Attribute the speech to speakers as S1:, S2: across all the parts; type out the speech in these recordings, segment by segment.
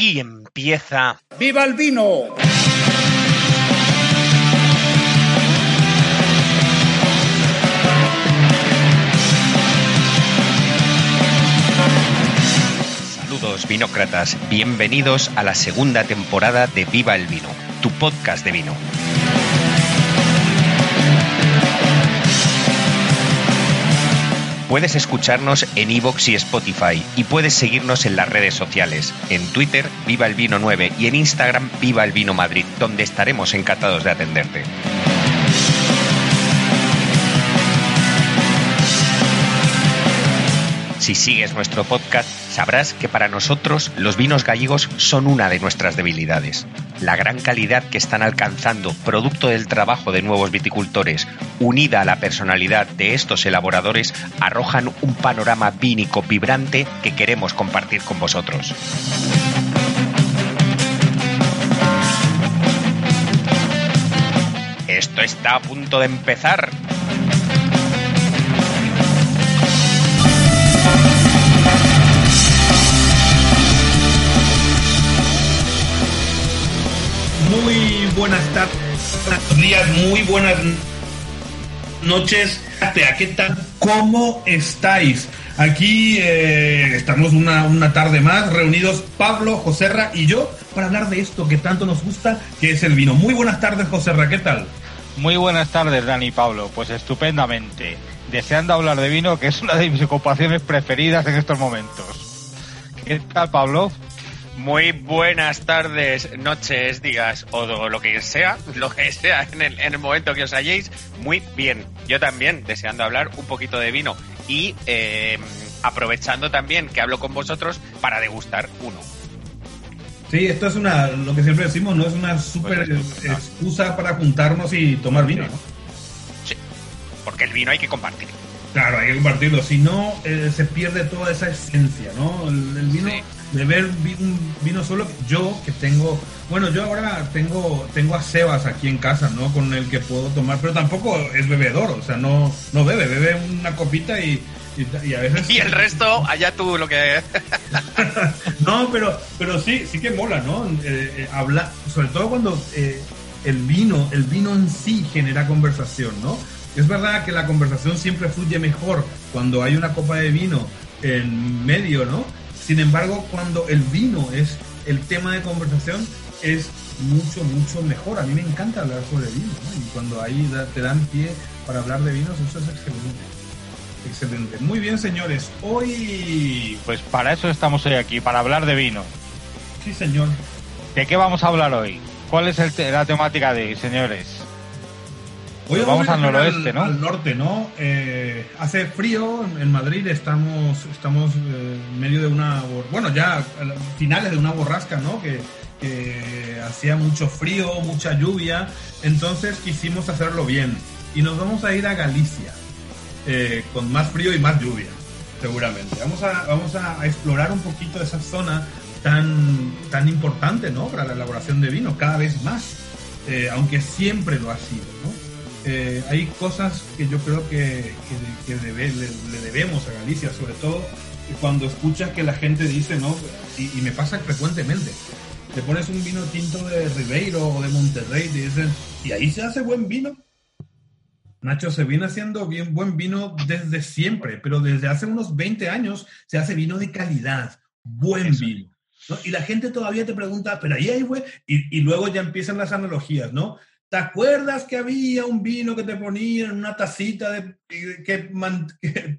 S1: Aquí empieza.
S2: ¡Viva el vino!
S1: Saludos vinócratas, bienvenidos a la segunda temporada de Viva el Vino, tu podcast de vino. Puedes escucharnos en iVoox y Spotify y puedes seguirnos en las redes sociales, en Twitter Viva el Vino 9 y en Instagram Viva el Vino Madrid, donde estaremos encantados de atenderte. Si sigues nuestro podcast, sabrás que para nosotros los vinos gallegos son una de nuestras debilidades. La gran calidad que están alcanzando, producto del trabajo de nuevos viticultores, unida a la personalidad de estos elaboradores, arrojan un panorama vínico vibrante que queremos compartir con vosotros. Esto está a punto de empezar.
S3: Buenas tardes, buenos días, muy buenas noches. ¿Qué tal? ¿Cómo estáis? Aquí eh, estamos una, una tarde más reunidos Pablo, Joserra y yo para hablar de esto que tanto nos gusta, que es el vino. Muy buenas tardes, Joserra, ¿qué tal?
S4: Muy buenas tardes, Dani y Pablo. Pues estupendamente. Deseando hablar de vino, que es una de mis ocupaciones preferidas en estos momentos. ¿Qué tal, Pablo?
S1: Muy buenas tardes, noches, digas, o lo que sea, lo que sea en el, en el momento que os halléis. Muy bien. Yo también, deseando hablar un poquito de vino y eh, aprovechando también que hablo con vosotros para degustar uno.
S3: Sí, esto es una, lo que siempre decimos, ¿no? Es una súper
S1: Pues no.
S3: excusa para juntarnos y tomar vino, ¿no?
S1: Sí, porque el vino hay que compartir.
S3: Claro, hay que compartirlo, si no eh, se pierde toda esa esencia, ¿no? El, el vino,
S1: Sí.
S3: Beber un vino solo, yo que tengo, bueno, yo ahora tengo tengo a Sebas aquí en casa, ¿no? Con el que puedo tomar, pero tampoco es bebedor, o sea, no no bebe, bebe una copita y, y, y a veces...
S1: Y el resto, allá tú lo que...
S3: no, pero, pero sí, sí que mola, ¿no? Eh, eh, habla, sobre todo cuando eh, el vino, el vino en sí genera conversación, ¿no? Es verdad que la conversación siempre fluye mejor cuando hay una copa de vino en medio, ¿no? Sin embargo, cuando el vino es el tema de conversación, es mucho, mucho mejor. A mí me encanta hablar sobre vino, ¿no? Y cuando ahí da- te dan pie para hablar de vinos, eso es excelente. Excelente. Muy bien, señores. Hoy...
S4: Pues para eso estamos hoy aquí, para hablar de vino.
S3: Sí, señor.
S4: ¿De qué vamos a hablar hoy? ¿Cuál es el te- la temática de hoy, señores?
S3: Hoy
S4: vamos al noroeste, ¿no?
S3: Al norte, ¿no? Eh, hace frío en- Madrid, estamos, estamos eh, en medio de una. Bueno, ya a finales de una borrasca, ¿no? Que, que hacía mucho frío, mucha lluvia. Entonces quisimos hacerlo bien. Y nos vamos a ir a Galicia, eh, con más frío y más lluvia, seguramente. Vamos a, vamos a, a explorar un poquito esa zona tan, tan importante, ¿no? Para la elaboración de vino, cada vez más. Eh, aunque siempre lo ha sido, ¿no? Eh, hay cosas que yo creo que, que- que debe- le, le debemos a Galicia, sobre todo cuando escuchas que la gente dice, ¿no? Y, y me pasa frecuentemente. Te pones un vino tinto de Ribeiro o de Monterrey y dicen, ¿y ahí se hace buen vino? Nacho, se viene haciendo bien buen vino desde siempre, pero desde hace unos 20 años se hace vino de calidad, buen
S1: Eso.
S3: vino. ¿no? Y la gente todavía te pregunta, pero ahí hay buen... Y, y luego ya empiezan las analogías, ¿no? ¿Te acuerdas que había un vino que te ponían en una tacita de, que, man-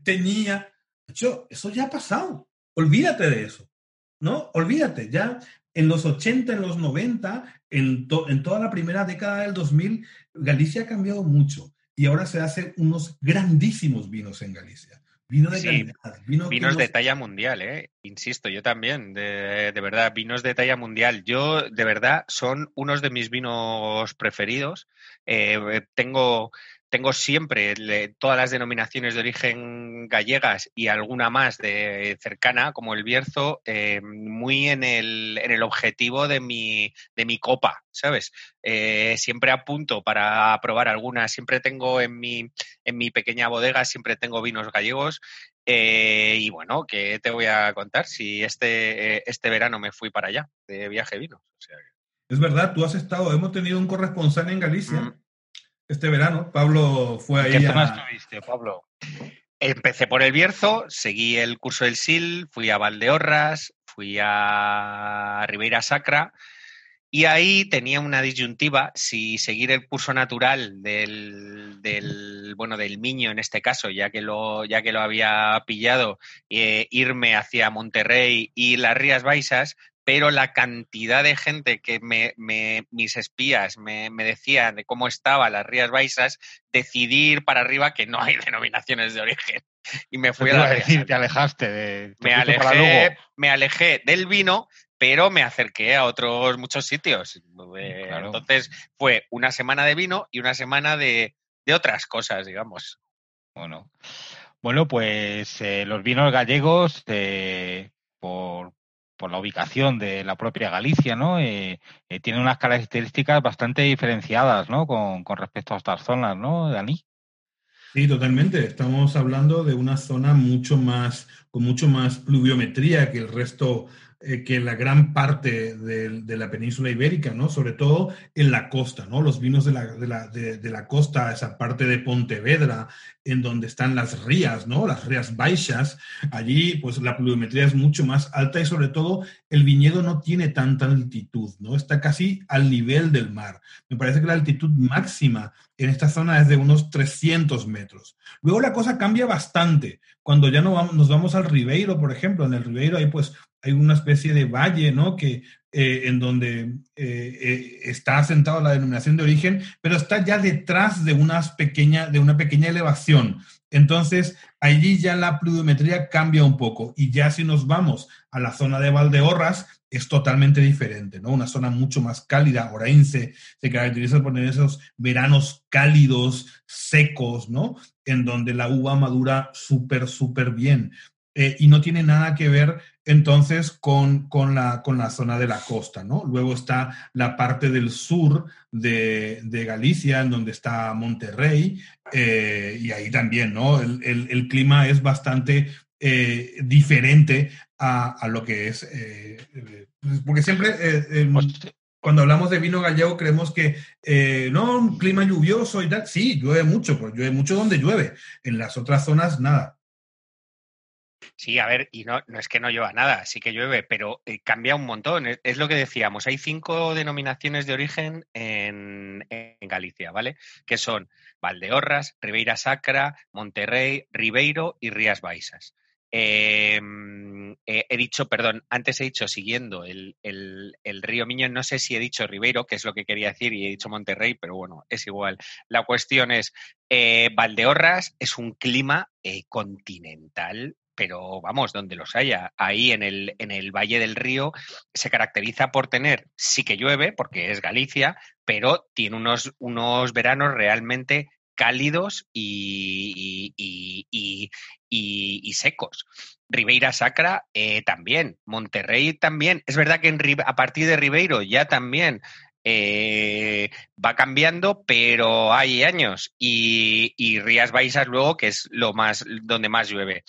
S3: tenía? Nacho, eso ya ha pasado. Olvídate de eso, ¿no? Olvídate, ya en los 80, en los 90, en, to- en toda la primera década del 2000, Galicia ha cambiado mucho y ahora se hacen unos grandísimos vinos en Galicia. Vino de
S1: Sí,
S3: calidad. Vino
S1: Vinos
S3: no
S1: de talla mundial, ¿eh? Insisto, yo también, de, de verdad, vinos de talla mundial. Yo, de verdad, son unos de mis vinos preferidos. Eh, tengo, tengo siempre le- todas las denominaciones de origen gallegas y alguna más de cercana, como el Bierzo, eh, muy en el, en el objetivo de mi, de mi copa, ¿sabes? Eh, siempre apunto para probar algunas, siempre tengo en mi, en mi pequeña bodega, siempre tengo vinos gallegos. Eh, y bueno, ¿qué te voy a contar? Si este, este verano me fui para allá de viaje de vinos. O sea, que-
S3: Es verdad, tú has estado, hemos tenido un corresponsal en Galicia
S1: Mm.
S3: Este verano. Pablo fue
S4: ¿En
S3: ahí
S4: qué zona
S3: a...
S4: estuviste, Pablo?
S1: Empecé por el Bierzo, seguí el curso del SIL, fui a Valdeorras, fui a Ribeira Sacra y ahí tenía una disyuntiva si seguir el curso natural del, del bueno del Miño en este caso, ya que lo, ya que lo había pillado, eh, irme hacia Monterrey y las Rías Baixas, pero la cantidad de gente que me, me- mis espías me, me decían de cómo estaban las Rías Baixas, decidí ir para arriba que no hay denominaciones de origen. Y me fui a
S4: iba
S1: las
S4: a
S1: Rías
S4: decir, te alejaste de. te
S1: Me alejé, me alejé del vino, pero me acerqué a otros muchos sitios. Eh,
S4: Claro.
S1: Entonces fue una semana de vino y una semana de, de otras cosas, digamos.
S4: Bueno, bueno pues eh, los vinos gallegos, eh, por, por la ubicación de la propia Galicia, ¿no? Eh, eh, tienen unas características bastante diferenciadas, ¿no? Con, con respecto a estas zonas, ¿no, Dani?
S3: Sí, totalmente. Estamos hablando de una zona mucho más, con mucho más pluviometría que el resto, eh, que la gran parte del- de, la península ibérica, ¿no? Sobre todo en la costa, ¿no? Los vinos de la, de la, de- de la costa, esa parte de Pontevedra, en donde están las rías, ¿no? Las rías baixas. Allí, pues la pluviometría es mucho más alta y sobre todo el viñedo no tiene tanta altitud, ¿no? Está casi al nivel del mar. Me parece que la altitud máxima en esta zona es de unos 300 metros. Luego la cosa cambia bastante. Cuando ya no vamos, nos vamos al Ribeiro, por ejemplo, en el Ribeiro hay pues hay una especie de valle, ¿no? Que eh, en donde eh, eh, está asentado la denominación de origen, pero está ya detrás de, unas pequeña, de una pequeña elevación. Entonces, allí ya la pluviometría cambia un poco. Y ya si nos vamos a la zona de Valdeorras, es totalmente diferente, ¿no? Una zona mucho más cálida. Orense se caracteriza por tener esos veranos cálidos, secos, ¿no? En donde la uva madura súper, súper bien. Eh, y no tiene nada que ver entonces con, con, la, con la zona de la costa, ¿no? Luego está la parte del sur de, de Galicia, en donde está Monterrey, eh, y ahí también, ¿no? El, el, el clima es bastante eh, diferente a, a, lo que es, eh, porque siempre eh,
S4: Pues,
S3: cuando hablamos de vino gallego creemos que no, un clima lluvioso y tal. Sí, llueve mucho, pues llueve mucho donde llueve. En las otras zonas, nada.
S1: Sí, a ver, y no, no es que no llueva nada, sí que llueve, pero eh, cambia un montón. Es, es, lo que decíamos, hay cinco denominaciones de origen en, Galicia, ¿vale? Que son Valdeorras, Ribeira Sacra, Monterrey, Ribeiro y Rías Baixas. Eh, eh, he dicho, perdón, antes he dicho siguiendo el, el, río Miño, no sé si he dicho Ribeiro, que es lo que quería decir, y he dicho Monterrey, pero bueno, es igual. La cuestión es, eh, Valdeorras es un clima continental pero vamos, donde los haya, ahí en el, en el Valle del Río se caracteriza por tener, sí que llueve, porque es Galicia, pero tiene unos, unos veranos realmente cálidos y, y, y, secos. Ribeira Sacra eh, también, Monterrey también. Es verdad que en, a partir de Ribeiro ya también eh, va cambiando, pero hay años. Y, y Rías Baixas luego, que es lo más donde más llueve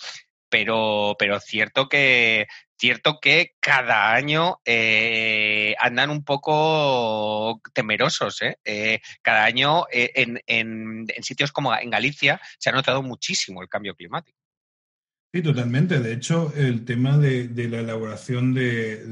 S1: pero, pero cierto que cierto que cada año eh, andan un poco temerosos. ¿eh? Eh, cada año en, en, en, sitios como en Galicia se ha notado muchísimo el cambio climático.
S3: Sí, totalmente. De hecho, el tema de, de la elaboración de,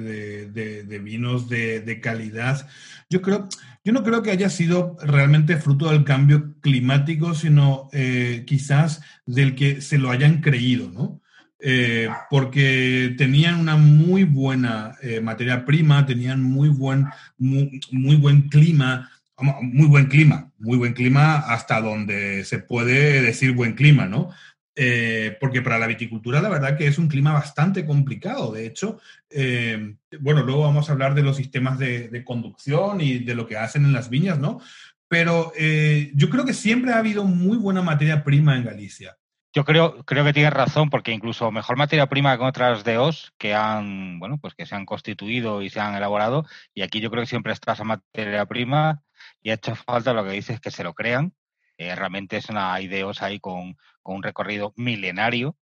S3: de, de vinos de, calidad, yo creo, yo no creo que haya sido realmente fruto del cambio climático, sino eh, quizás del que se lo hayan creído, ¿no? Eh, porque tenían una muy buena eh, materia prima, tenían muy buen, muy, muy, buen clima, muy buen clima, muy buen clima hasta donde se puede decir buen clima, ¿no? eh, porque para la viticultura la verdad que es un clima bastante complicado. De hecho, eh, bueno, luego vamos a hablar de los sistemas de, de, conducción y de lo que hacen en las viñas, ¿no? Pero eh, yo creo que siempre ha habido muy buena materia prima en Galicia.
S4: Yo creo, creo que tienes razón, porque incluso mejor materia prima que otras DOs que han, bueno, pues que se han constituido y se han elaborado. Y aquí yo creo que siempre está esa materia prima y ha hecho falta lo que dices que se lo crean. Eh, realmente es una IDEOS ahí con, con un recorrido milenario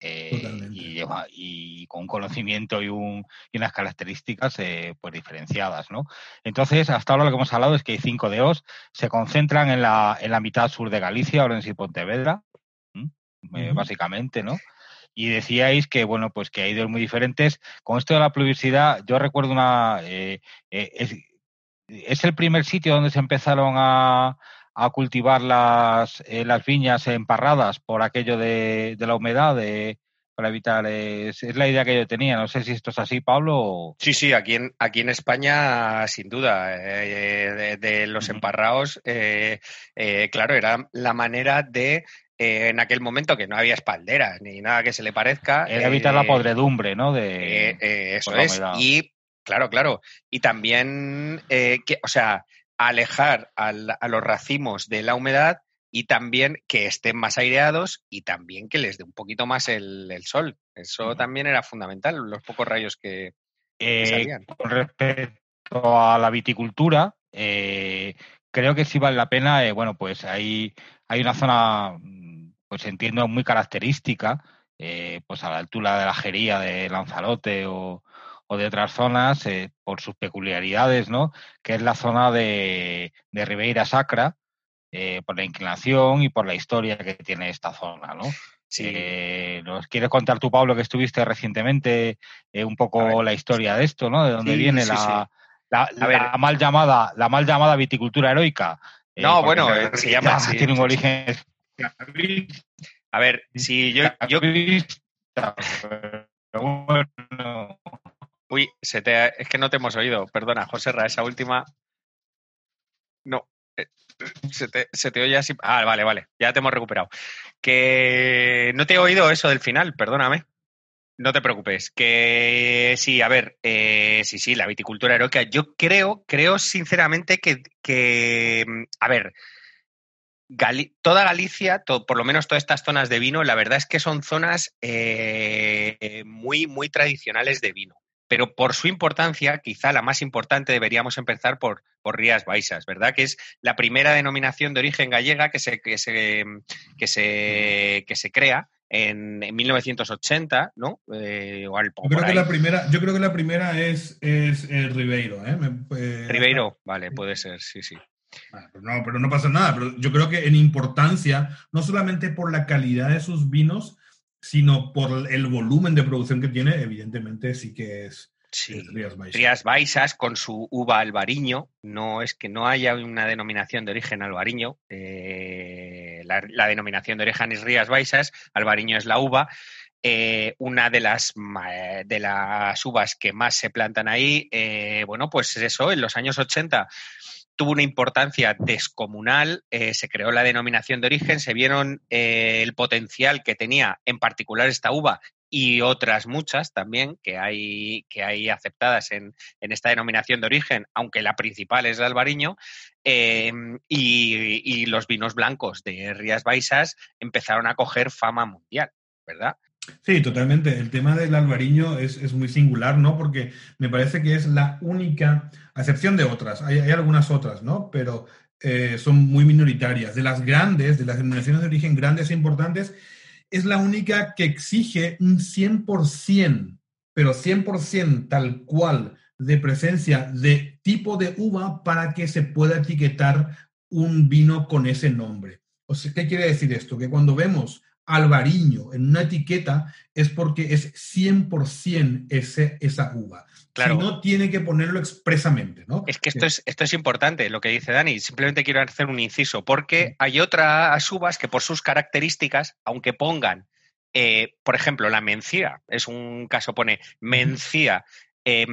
S4: eh, y, lleva, y, con un conocimiento y, un, y unas características eh, pues diferenciadas, ¿no? Entonces, hasta ahora lo que hemos hablado es que hay cinco DEOs, se concentran en la, en la mitad sur de Galicia, Orense y Pontevedra, eh, básicamente, ¿no? Y decíais que, bueno, pues que hay DEOs muy diferentes. Con esto de la pluviosidad, yo recuerdo una... Eh, eh, es, es el primer sitio donde se empezaron a, a cultivar las, eh, las viñas emparradas por aquello de, de la humedad, de, para evitar. Es, es, la idea que yo tenía. No sé si esto es así, Pablo.
S1: Sí, sí, aquí en, aquí en España, sin duda, eh, de, de, los emparrados, eh, claro, era la manera de eh, en aquel momento que no había espalderas ni nada que se le parezca.
S4: Era evitar la podredumbre, ¿no?
S1: De, eh, eso es. Y claro, claro. Y también, eh, que, o sea, alejar al, a los racimos de la humedad y también que estén más aireados y también que les dé un poquito más el, el sol. Eso también era fundamental, los pocos rayos que, que salían.
S4: Con respecto a la viticultura, creo que sí vale la pena, bueno, pues hay, hay una zona pues entiendo muy característica, eh, pues a la altura de la Jería de Lanzarote o, o de otras zonas, eh, por sus peculiaridades, ¿no? Que es la zona de, de Ribeira Sacra, eh, por la inclinación y por la historia que tiene esta zona, ¿no?
S1: Sí.
S4: ¿Nos quieres contar tú, Pablo, que estuviste recientemente un poco la historia de esto, ¿no? De dónde
S1: sí,
S4: viene
S1: sí,
S4: la. La, la, mal llamada, la mal llamada viticultura heroica.
S1: No, bueno, se llama.
S4: Tiene un origen
S1: a ver, si yo. yo... Uy, es que no te hemos oído. Perdona, José Ra, esa última. No. eh, Se te, se te, oye así. Ah, vale, vale. Ya te hemos recuperado. Que no te he oído eso del final, perdóname. No te preocupes. Que sí, a ver, eh, sí, sí, la viticultura heroica. Yo creo, creo sinceramente que, que a ver, Gali toda Galicia, por lo menos todas estas zonas de vino, la verdad es que son zonas eh, muy, muy tradicionales de vino. Pero por su importancia, quizá la más importante, deberíamos empezar por, por Rías Baixas, ¿verdad? Que es la primera denominación de origen gallega que se, que se, que se, que se crea en, en, 1980, ¿no? Eh, o al,
S3: yo, creo que la primera, yo creo que la primera es, es el Ribeiro, ¿eh? Me,
S1: eh Ribeiro, vale, puede ser, sí, sí.
S3: Ah, no, pero no pasa nada. Pero yo creo que en importancia, no solamente por la calidad de sus vinos, sino por el volumen de producción que tiene, evidentemente sí que es.
S1: Sí, Rías Baixas. Rías Baixas con su uva albariño, no es que no haya una denominación de origen albariño, eh, la, la, denominación de origen es Rías Baixas, albariño es la uva, eh, una de las, de las uvas que más se plantan ahí, eh, bueno, pues eso, en los años 80 tuvo una importancia descomunal, eh, se creó la denominación de origen, se vieron eh, el potencial que tenía en particular esta uva y otras muchas también que hay, que hay aceptadas en, en esta denominación de origen, aunque la principal es el albariño, eh, y, y, los vinos blancos de Rías Baixas empezaron a coger fama mundial, ¿verdad?
S3: Sí, totalmente. El tema del albariño es, es, muy singular, ¿no? Porque me parece que es la única, a excepción de otras, hay, algunas otras, ¿no? Pero eh, son muy minoritarias. De las grandes, de las denominaciones de origen grandes e importantes, es la única que exige un 100%, pero 100% tal cual de presencia de tipo de uva para que se pueda etiquetar un vino con ese nombre. O sea, ¿qué quiere decir esto? Que cuando vemos albariño en una etiqueta es porque es 100% ese, esa uva.
S1: Claro.
S3: Si no, tiene que ponerlo expresamente, ¿no?
S1: Es que esto es, esto es importante, lo que dice Dani. Simplemente quiero hacer un inciso, porque hay otras uvas que por sus características, aunque pongan, eh, por ejemplo, la mencía, es un caso, pone mencía. Eh,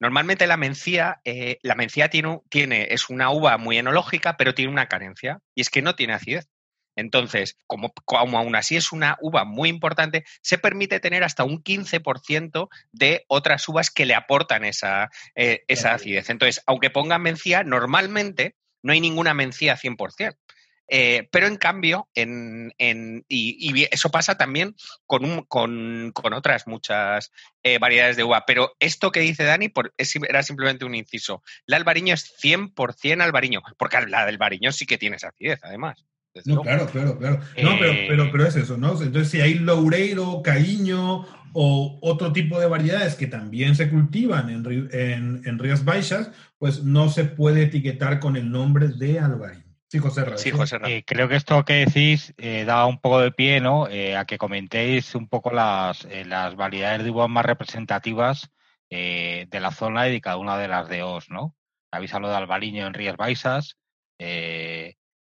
S1: normalmente la mencía, eh, la mencía tiene, tiene, es una uva muy enológica, pero tiene una carencia, y es que no tiene acidez. Entonces, como, como aún así es una uva muy importante, se permite tener hasta un 15% de otras uvas que le aportan esa, eh, esa acidez. Entonces, aunque pongan mencía, normalmente no hay ninguna mencía 100%. Eh, pero en cambio, en, en, y, eso pasa también con, un, con, con otras muchas eh, variedades de uva. Pero esto que dice Dani por, es, era simplemente un inciso. La albariño es 100% albariño, porque la del albariño sí que tiene esa acidez, además.
S3: No, claro, claro, claro. No, pero, pero,
S4: Eh,
S3: pero es eso, ¿no? Entonces, si hay loureiro, caíño o otro tipo de variedades que también se cultivan en, en, en Rías Baixas, pues no se puede etiquetar con el nombre de albariño. Sí, José
S1: Sí, José.
S4: Eh, creo que esto que decís eh, da un poco de pie, ¿no? Eh, a que comentéis un poco las, eh, las variedades de uvas más representativas eh, de la zona y de cada una de las de Os, ¿no? Habéis hablado de Albariño en Rías Baixas. eh,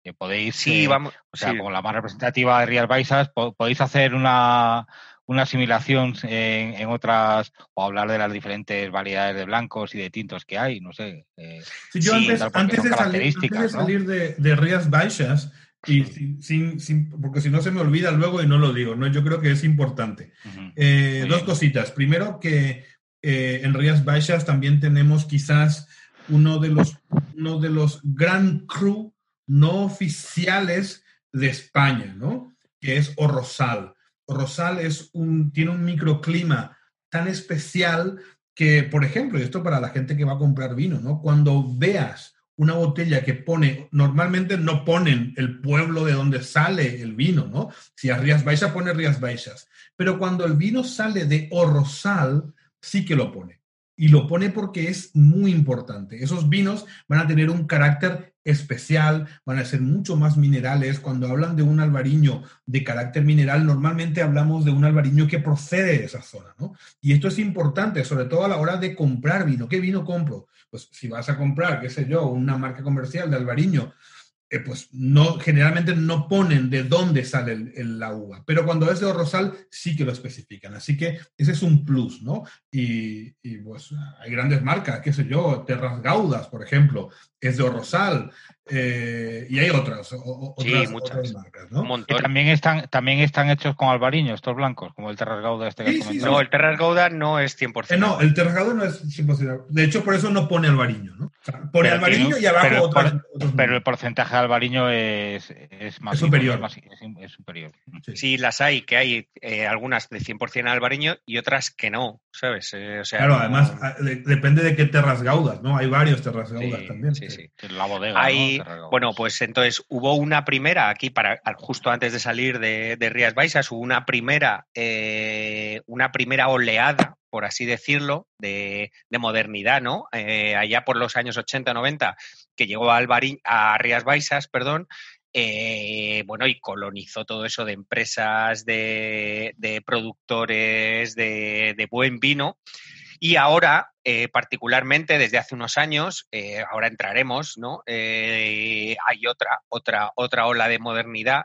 S4: que podéis,
S1: Sí,
S4: eh,
S1: vamos.
S4: o sea,
S1: sí.
S4: como la más representativa de Rías Baixas, po- podéis hacer una, una asimilación en, en otras, o hablar de las diferentes variedades de blancos y de tintos que hay, no sé. eh,
S3: Sí, yo antes, antes de salir, antes de,
S4: ¿no?
S3: salir de, de Rías Baixas, y sin, sin- sin- porque si no se me olvida luego y no lo digo, ¿no? yo creo que es importante. Eh, dos cositas. Primero que eh, en Rías Baixas también tenemos quizás uno de los, uno de los gran cru no oficiales de España, ¿no? Que es Orrosal. Orrosal es un, tiene un microclima tan especial que, por ejemplo, y esto para la gente que va a comprar vino, ¿no? Cuando veas una botella que pone, normalmente no ponen el pueblo de donde sale el vino, ¿no? Si a Rías Baixas pone Rías Baixas, pero cuando el vino sale de Orrosal, sí que lo pone. Y lo pone porque es muy importante. Esos vinos van a tener un carácter especial, van a ser mucho más minerales. Cuando hablan de un albariño de carácter mineral, normalmente hablamos de un albariño que procede de esa zona, ¿no? Y esto es importante, sobre todo a la hora de comprar vino. ¿Qué vino compro? Pues si vas a comprar, qué sé yo, una marca comercial de albariño, eh, pues no, generalmente no ponen de dónde sale el- el- la uva, pero cuando es de Rosal sí que lo especifican, así que ese es un plus, ¿no? Y, y, pues hay grandes marcas, qué sé yo, Terras Gaudas, por ejemplo, es de Rosal, eh, y hay otras, o- o-
S1: Sí,
S3: otras,
S1: muchas.
S3: otras marcas,
S1: Un
S3: ¿no?
S1: Montón.
S4: también están, también están hechos con albariño, estos blancos, como el Terras Gauda este que
S3: Sí,
S4: has
S3: sí,
S4: comentado.
S1: No, el Terras Gouda no es 100%.
S3: Eh, no, el Terras Gaudas no es imposible. De hecho, por eso no pone albariño, ¿no? O sea, pone albariño y abajo
S4: pero
S3: otras,
S4: por-
S3: otros
S4: Pero el
S3: nombres.
S4: Porcentaje de albariño es, es más
S3: Es superior.
S4: Es, más- es- es superior.
S3: Sí.
S1: Sí, las hay, que hay eh, algunas de 100% albariño y otras que no, ¿sabes? Eh, o sea,
S3: Claro,
S1: no-
S3: además de- depende de qué Terras Gaudas, ¿no? Hay varios Terras Gaudas
S1: Sí,
S3: también.
S1: sí, sí.
S4: La bodega.
S1: Hay, bueno, pues entonces hubo una primera aquí para justo antes de salir de, de Rías Baixas, hubo una primera, eh, una primera oleada, por así decirlo, de, de modernidad, ¿no? Eh, allá por los años 80-90, que llegó a, a Rías Baixas, perdón, eh, bueno, y colonizó todo eso de empresas, de, productores, de, buen vino. Y ahora, eh, particularmente desde hace unos años, eh, ahora entraremos, ¿no? Hay otra, otra, otra ola de modernidad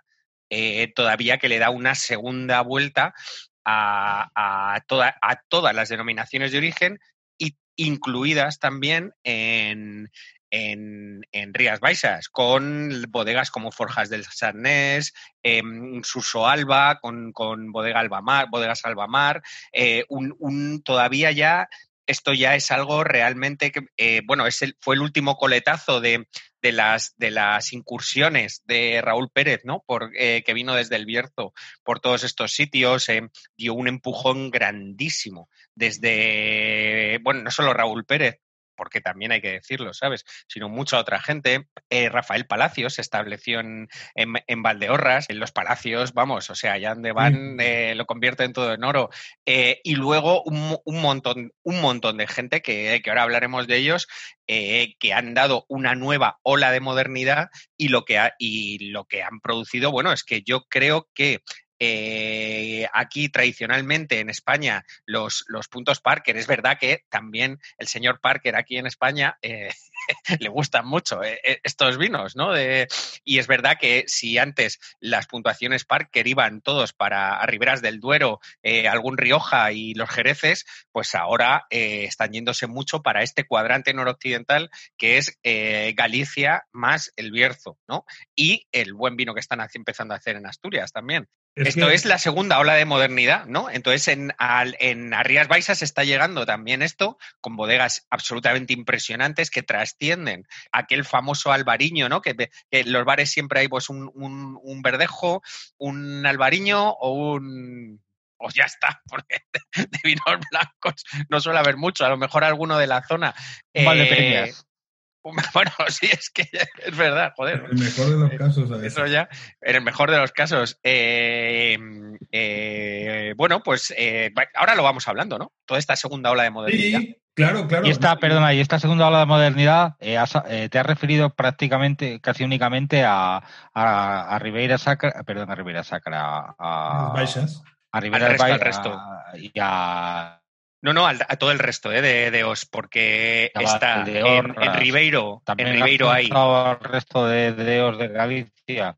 S1: todavía que le da una segunda vuelta a, a, a todas las denominaciones de origen, incluidas también en, en, en Rías Baixas, con bodegas como Forjas del Sarnés, eh, Suso Alba, con, con bodega Albamar, bodegas Albamar, eh, un, un- todavía ya esto ya es algo realmente que, eh, bueno, es el, fue el último coletazo de, de, las, de las incursiones de Raúl Pérez, ¿no? Por, eh, que vino desde el Bierzo por todos estos sitios, eh, dio un empujón grandísimo desde, bueno, no solo Raúl Pérez, porque también hay que decirlo, ¿sabes? Sino mucha otra gente. Eh, Rafael Palacios se estableció en, en, en, Valdeorras, en los Palacios, vamos, o sea, allá donde van eh, lo convierten todo en oro. Eh, y luego un, un, montón, un montón de gente que, que ahora hablaremos de ellos, que han dado una nueva ola de modernidad y lo que, ha, y lo que han producido, bueno, es que yo creo que eh, aquí tradicionalmente en España los, los, puntos Parker, es verdad que también el señor Parker aquí en España eh, le gustan mucho eh, eh, estos vinos, ¿no? De, y es verdad que si antes las puntuaciones Parker iban todos para a Riberas del Duero, eh, algún Rioja y los Jereces, pues ahora eh, están yéndose mucho para este cuadrante noroccidental que es Galicia más el Bierzo, ¿no? Y el buen vino que están haci- empezando a hacer en Asturias también.
S3: Es
S1: Esto
S3: que-
S1: es la segunda ola de modernidad, ¿no? Entonces en, al- en Baixas está llegando también esto con bodegas absolutamente impresionantes que trascienden aquel famoso albariño, ¿no? Que, que en los bares siempre hay pues un, un- un verdejo, un albariño o un... O ya está, porque de, de vinos blancos no suele haber mucho, a lo mejor alguno de la zona.
S4: Valdepeñas.
S1: Eh, bueno, sí, es que es verdad, joder.
S3: El mejor de los casos, a veces.
S1: Eso ya, en el mejor de los casos. Eh, eh, bueno, pues eh, ahora lo vamos hablando, ¿no? Toda esta segunda ola de modernidad.
S3: Sí, claro, claro.
S4: Y esta, perdona, y esta segunda ola de modernidad, eh, has- eh, te has referido prácticamente, casi únicamente a, a, a Ribeira Sacra, perdón, a Ribeira Sacra, a,
S3: baixas.
S4: a Ribeira
S1: Al resto,
S4: Bai-
S1: al resto.
S4: a- y a
S1: No, no, al- a todo el resto eh, de, de Os, porque está en, en. Ribeiro,
S4: también
S1: en Ribeiro hay.
S4: al resto de deos de Galicia.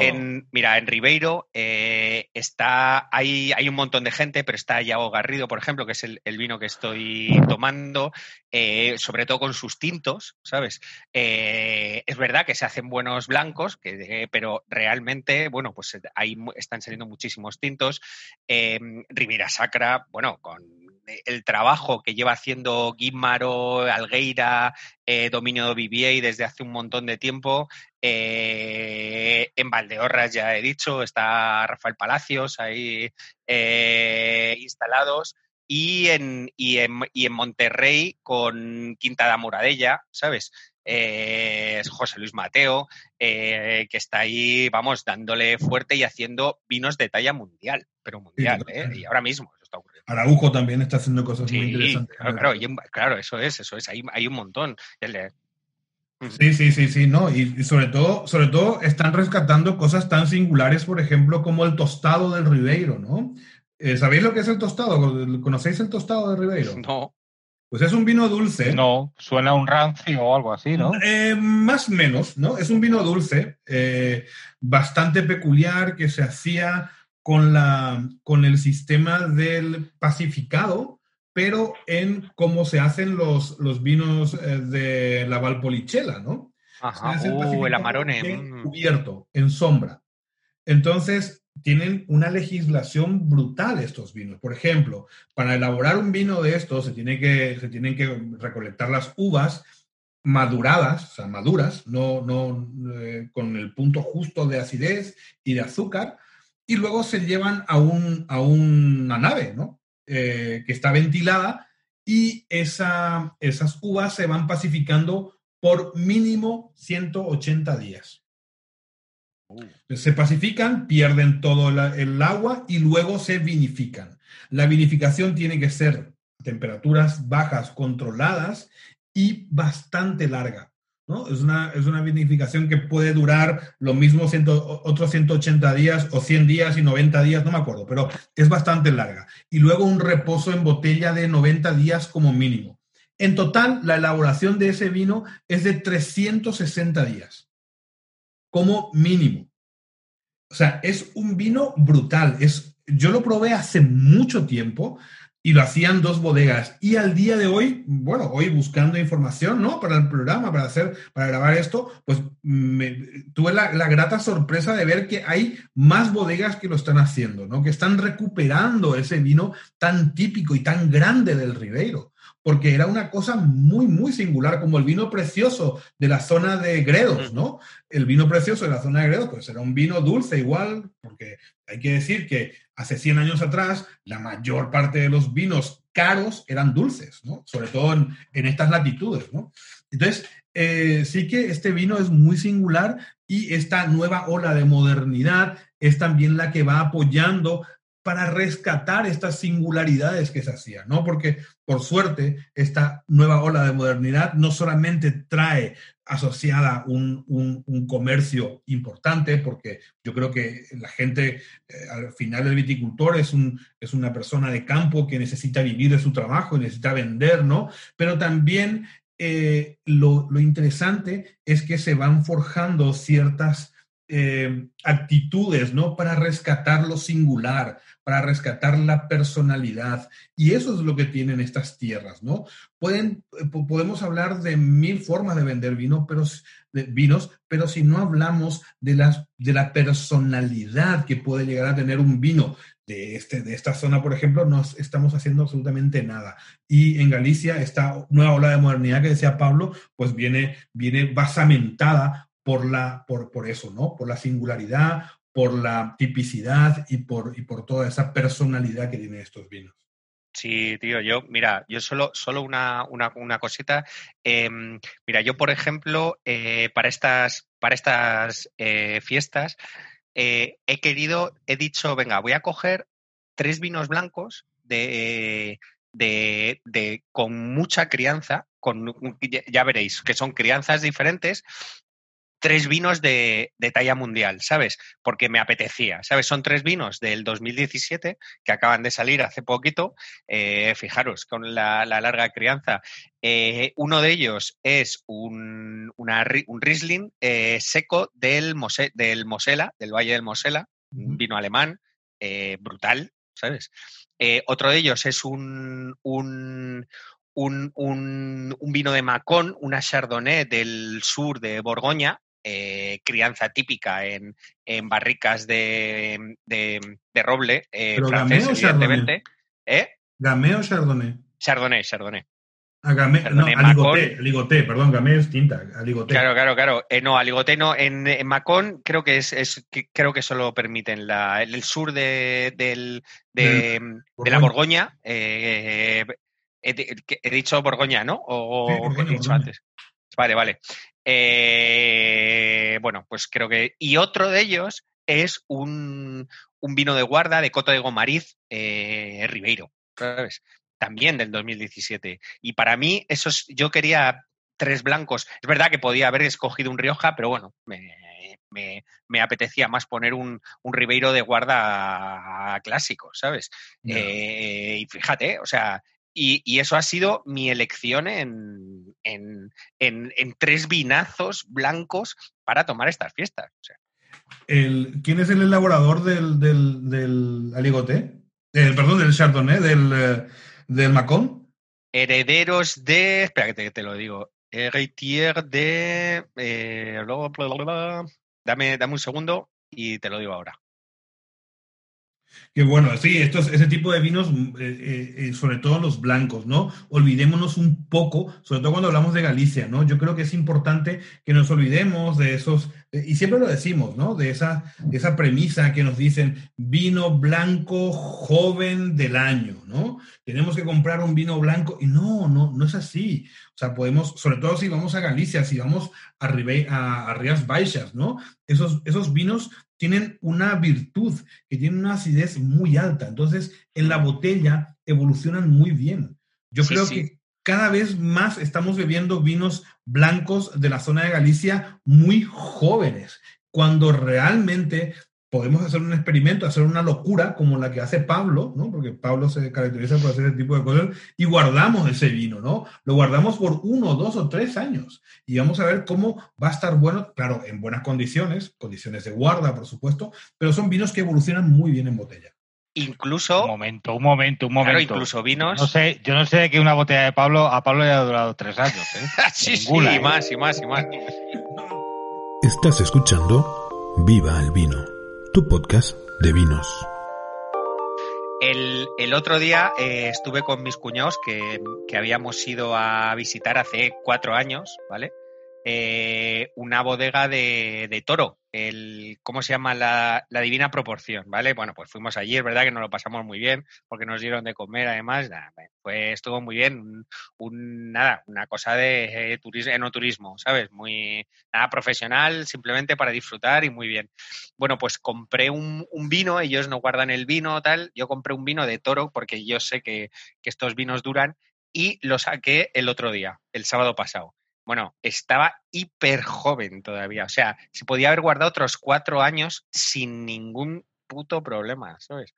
S1: En, mira, en Ribeiro eh, está, hay, hay un montón de gente, pero está Yago Garrido, por ejemplo, que es el, vino que estoy tomando, eh, sobre todo con sus tintos, ¿sabes? Eh, es verdad que se hacen buenos blancos, eh, pero realmente, bueno, pues ahí mu- están saliendo muchísimos tintos. Eh, Ribera Sacra, bueno, con el trabajo que lleva haciendo Guimaro, Algueira, eh, Dominio Vivier desde hace un montón de tiempo, eh, en Valdeorras, ya he dicho, está Rafael Palacios ahí eh, instalados. Y en, y, en, y en Monterrey con Quinta da Moradella, ¿sabes? Eh, es José Luis Mateo, eh, que está ahí, vamos, dándole fuerte y haciendo vinos de talla mundial, pero mundial,
S3: Sí,
S1: ¿eh? Y ahora mismo.
S3: Araujo también está haciendo cosas muy interesantes.
S1: claro, claro, y un- claro, eso es, eso es, hay, hay un montón. El
S3: Sí, sí, sí, sí, no, y, y sobre todo, sobre todo están rescatando cosas tan singulares, por ejemplo, como el tostado del Ribeiro, ¿no? Eh, ¿Sabéis lo que es el tostado? ¿Conocéis el tostado de Ribeiro?
S1: No,
S3: Pues es un vino dulce.
S4: No, suena un rancio o algo así, ¿no?
S3: Eh, más o menos, ¿no? Es un vino dulce, eh, bastante peculiar, que se hacía con, la, con el sistema del pacificado, pero en cómo se hacen los, los vinos eh, de la Valpolicella, ¿no?
S1: Ajá. Uh, el
S3: pacificado
S1: Amarone.
S3: en
S1: mm.
S3: cubierto, en sombra. Entonces, tienen una legislación brutal estos vinos. Por ejemplo, para elaborar un vino de estos se, tiene que, se tienen que recolectar las uvas maduradas, o sea, maduras, no, no eh, con el punto justo de acidez y de azúcar, y luego se llevan a, un, a una nave, ¿no? Eh, que está ventilada y esa, esas uvas se van pacificando por mínimo 180 días. Se pacifican, pierden todo la- el agua y luego se vinifican. La vinificación tiene que ser temperaturas bajas, controladas y bastante larga. Es, una, es una vinificación que puede durar lo mismo ciento, otros 180 días o 100 días y 90 días, no me acuerdo, pero es bastante larga. Y luego un reposo en botella de 90 días como mínimo. En total, la elaboración de ese vino es de 360 días como mínimo. O sea, es un vino brutal. Es, yo lo probé hace mucho tiempo y lo hacían dos bodegas. Y al día de hoy, bueno, hoy buscando información, ¿no? Para el programa, para hacer, para grabar esto, pues me, tuve la, la, grata sorpresa de ver que hay más bodegas que lo están haciendo, ¿no? Que están recuperando ese vino tan típico y tan grande del Ribeiro porque era una cosa muy, muy singular, como el vino precioso de la zona de Gredos, ¿no? El vino precioso de la zona de Gredos, pues era un vino dulce igual, porque hay que decir que hace 100 años atrás la mayor parte de los vinos caros eran dulces, ¿no? Sobre todo en, en estas latitudes, ¿no? Entonces, eh, sí que este vino es muy singular y esta nueva ola de modernidad es también la que va apoyando para rescatar estas singularidades que se hacían, ¿no? Porque, por suerte, esta nueva ola de modernidad no solamente trae asociada un, un, comercio importante, porque yo creo que la gente, eh, al final el viticultor es, un, es una persona de campo que necesita vivir de su trabajo y necesita vender, ¿no? Pero también eh, lo, lo, interesante es que se van forjando ciertas eh, actitudes, ¿no? Para rescatar lo singular, para rescatar la personalidad. Y eso es lo que tienen estas tierras, ¿no? Pueden, eh, podemos hablar de mil formas de vender vino, pero, vinos, pero si no hablamos de, las, de la personalidad que puede llegar a tener un vino de, este, de esta zona, por ejemplo, no estamos haciendo absolutamente nada. Y en Galicia, esta nueva ola de modernidad que decía Pablo, pues viene, viene basamentada por, la, por, por eso, ¿no? Por la singularidad, por la tipicidad y por, y por toda esa personalidad que tienen estos vinos.
S1: Sí, tío, yo, mira, yo solo, solo una, una, cosita. Em, mira, yo, por ejemplo, eh, para estas, para estas eh, fiestas, eh, he querido, he dicho, venga, voy a coger tres vinos blancos de, de, de con mucha crianza, con, ya veréis que son crianzas diferentes, tres vinos de, talla mundial, ¿sabes? Porque me apetecía, ¿sabes? Son tres vinos del 2017 que acaban de salir hace poquito, eh, fijaros, con la, larga crianza. Eh, uno de ellos es un, un Riesling eh, seco del, del Mosela, del Valle del Mosela, un vino alemán, brutal, ¿sabes? otro de ellos es un, un, un, un, vino de Macón, una Chardonnay del sur de Borgoña, eh, crianza típica en, en barricas de, de, de roble eh, francés, evidentemente. ¿Eh?
S3: ¿Gamay o Chardonnay?
S1: Chardonnay, Chardonnay.
S3: Ah, gamay, no, aligoté, aligoté, perdón, gamay es tinta, aligoté.
S1: Claro, claro, claro. Eh, no, aligoté no. En, en, Macón creo que es, es que, creo que solo permiten la, el, sur de, del, de, de la Borgoña. Eh, he, he, dicho Borgoña, ¿no? O, sí, Borgoña, he dicho Borgoña. antes. Vale, vale. Eh, bueno, pues creo que. Y otro de ellos es un, un vino de guarda de Coto de Gomariz, eh, Ribeiro, ¿sabes? También del 2017. Y para mí, esos, yo quería tres blancos. Es verdad que podía haber escogido un Rioja, pero bueno, me, me, me, apetecía más poner un, un, Ribeiro de guarda clásico, ¿sabes? No. Eh, y fíjate, o sea, y, y, eso ha sido mi elección en, en, en, en, tres vinazos blancos para tomar estas fiestas. O sea.
S3: el, ¿Quién es el elaborador del, del, del aligoté? El, perdón, del chardonnay, del, eh, del macón.
S1: Herederos de... Espera que te, te lo digo. Héritier de... Eh, bla, bla, bla, dame, dame un segundo y te lo digo ahora.
S3: Que bueno, sí, estos, ese tipo de vinos, eh, eh, sobre todo los blancos, ¿no? Olvidémonos un poco, sobre todo cuando hablamos de Galicia, ¿no? Yo creo que es importante que nos olvidemos de esos, y siempre lo decimos, ¿no? De esa, de esa premisa que nos dicen vino blanco joven del año, ¿no? Tenemos que comprar un vino blanco, y no, no, no es así. O sea, podemos, sobre todo si vamos a Galicia, si vamos a, Ribe, a, a Rías Baixas, ¿no? Esos, esos vinos tienen una virtud, que tienen una acidez muy alta. Entonces, en la botella evolucionan muy bien. Yo sí, creo sí. que cada vez más estamos bebiendo vinos blancos de la zona de Galicia muy jóvenes, cuando realmente podemos hacer un experimento, hacer una locura como la que hace Pablo, ¿no? Porque Pablo se caracteriza por hacer ese tipo de cosas, y guardamos ese vino, ¿no? Lo guardamos por uno, dos o tres años, y vamos a ver cómo va a estar bueno, claro, en buenas condiciones, condiciones de guarda, por supuesto, pero son vinos que evolucionan muy bien en botella.
S1: Incluso.
S4: Un momento, un momento, un momento.
S1: Claro, incluso vinos.
S4: No sé, yo no sé de que una botella de Pablo a Pablo le ha durado tres años, ¿eh?
S1: sí, Ninguna, sí, y más, y más, y más.
S2: Estás escuchando Viva el Vino tu podcast de vinos.
S1: El, el otro día eh, estuve con mis cuñados que, que, habíamos ido a visitar hace cuatro años, ¿vale? Eh, una bodega de, de, toro, el, ¿cómo se llama? La, la, divina proporción, ¿vale? Bueno, pues fuimos allí, es verdad que nos lo pasamos muy bien, porque nos dieron de comer además, pues estuvo muy bien, un, nada, una cosa de eh, turismo, enoturismo, ¿sabes? Muy, nada profesional, simplemente para disfrutar y muy bien. Bueno, pues compré un, un, vino, ellos no guardan el vino, tal, yo compré un vino de toro, porque yo sé que, que estos vinos duran, y lo saqué el otro día, el sábado pasado bueno, estaba hiper joven todavía. O sea, se podía haber guardado otros cuatro años sin ningún puto problema, ¿sabes?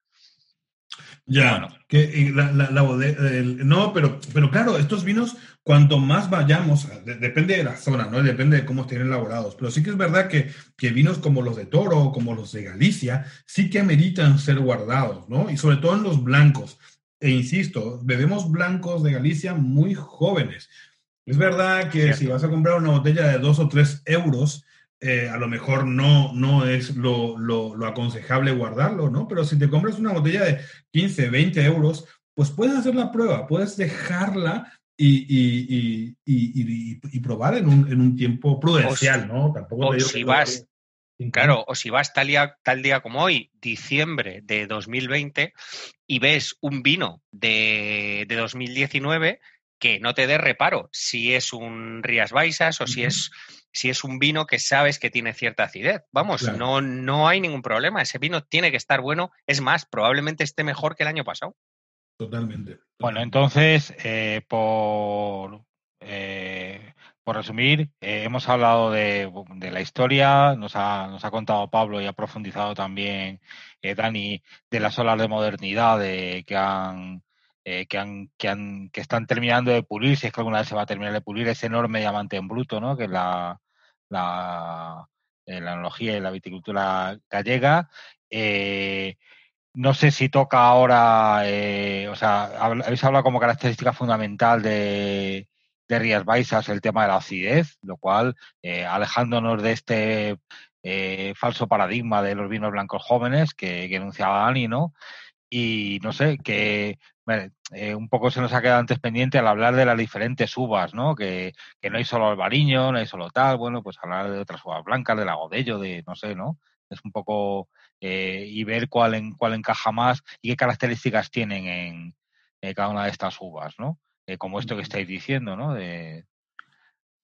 S3: Ya,
S4: Bueno.
S3: que la, la- la bode- el- no, pero, pero claro, estos vinos, cuanto más vayamos, de- depende de la zona, ¿no? Depende de cómo estén elaborados. Pero sí que es verdad que, que vinos como los de Toro, como los de Galicia, sí que ameritan ser guardados, ¿no? Y sobre todo en los blancos. E insisto, bebemos blancos de Galicia muy jóvenes. Es verdad que
S1: Cierto.
S3: si vas a comprar una botella de dos o tres euros, eh, a lo mejor no, no es lo, lo- lo aconsejable guardarlo, ¿no? Pero si te compras una botella de 15, 20 euros, pues puedes hacer la prueba, puedes dejarla y, y- y- y- probar en un, en un tiempo prudencial, ¿no? Tampoco
S1: o
S3: te digo
S1: si vas- Claro, o si vas tal día, tal día como hoy, diciembre de 2020, y ves un vino de, de 2019 que no te dé reparo si es un Rías Baixas o si es si es un vino que sabes que tiene cierta acidez. Vamos,
S3: Claro.
S1: no, no hay ningún problema. Ese vino tiene que estar bueno. Es más, probablemente esté mejor que el año pasado.
S3: Totalmente.
S4: Bueno, entonces, eh, por, eh, por resumir, eh, hemos hablado de, de la historia, nos ha, nos ha contado Pablo y ha profundizado también eh, Dani de las olas de modernidad de- que han eh, que han, que han, que están terminando de pulir, si es que alguna vez se va a terminar de pulir ese enorme diamante en bruto, ¿no? Que es la, la, eh, la enología y la viticultura gallega. Eh, no sé si toca ahora, o sea, habéis hablado como característica fundamental de, de Rías Baixas el tema de la acidez, lo cual, alejándonos de este falso paradigma de los vinos blancos jóvenes que, que enunciaba Dani, ¿no? Y no sé, que eh, un poco se nos ha quedado antes pendiente al hablar de las diferentes uvas, ¿no? Que, que no hay solo albariño, no hay solo tal, bueno, pues hablar de otras uvas blancas, de la godello, de no sé, ¿no? Es un poco eh, y ver cuál, en, cuál encaja más y qué características tienen en, eh, cada una de estas uvas, ¿no? Eh, como esto que estáis diciendo, ¿no? De,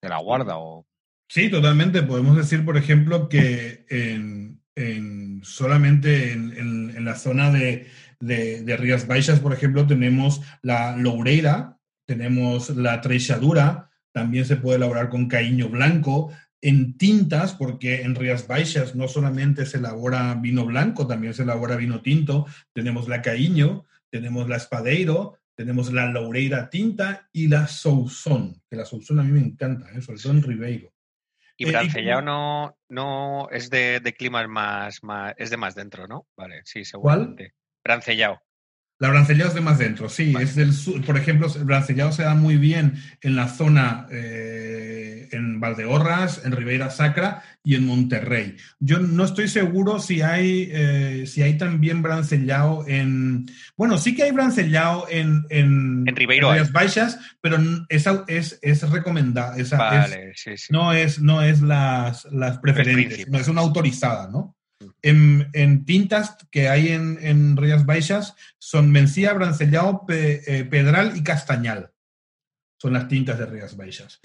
S4: de la guarda o...
S3: Sí, totalmente. Podemos decir, por ejemplo, que en, en- solamente en, en- en la zona de, de- de Rías Baixas, por ejemplo, tenemos la Loureira, tenemos la Treixadura, también se puede elaborar con caíño blanco, en tintas, porque en Rías Baixas no solamente se elabora vino blanco, también se elabora vino tinto, tenemos la caíño, tenemos la espadeiro, tenemos la Loureira tinta y la Sousón, que la Sousón a mí me encanta, ¿eh? sobre todo en Ribeiro.
S1: Y
S3: Eh,
S1: Brancellao
S3: como-
S1: no, no es de, de climas más, más, es de más dentro, ¿no? Vale, sí,
S3: ¿Cuál?
S1: Brancellao.
S3: La Brancellao es de más dentro, sí.
S1: Vale.
S3: Es del sur. Por ejemplo, el Brancellao se da muy bien en la zona, eh, en Valdeorras, en Ribeira Sacra y en Monterrey. Yo no estoy seguro si hay, eh, si hay también Brancellao en... Bueno, sí que hay Brancellao en... En,
S1: En Ribeiro hay.
S3: Baixas, pero esa es, es recomendada. Esa es-
S1: Vale, sí, sí.
S3: no es, no es las, las preferentes, no es una autorizada, ¿no? En, tintas que hay en, Rías Baixas son Mencía, Brancellao, eh, Pedral y Castañal. Son las tintas de Rías Baixas.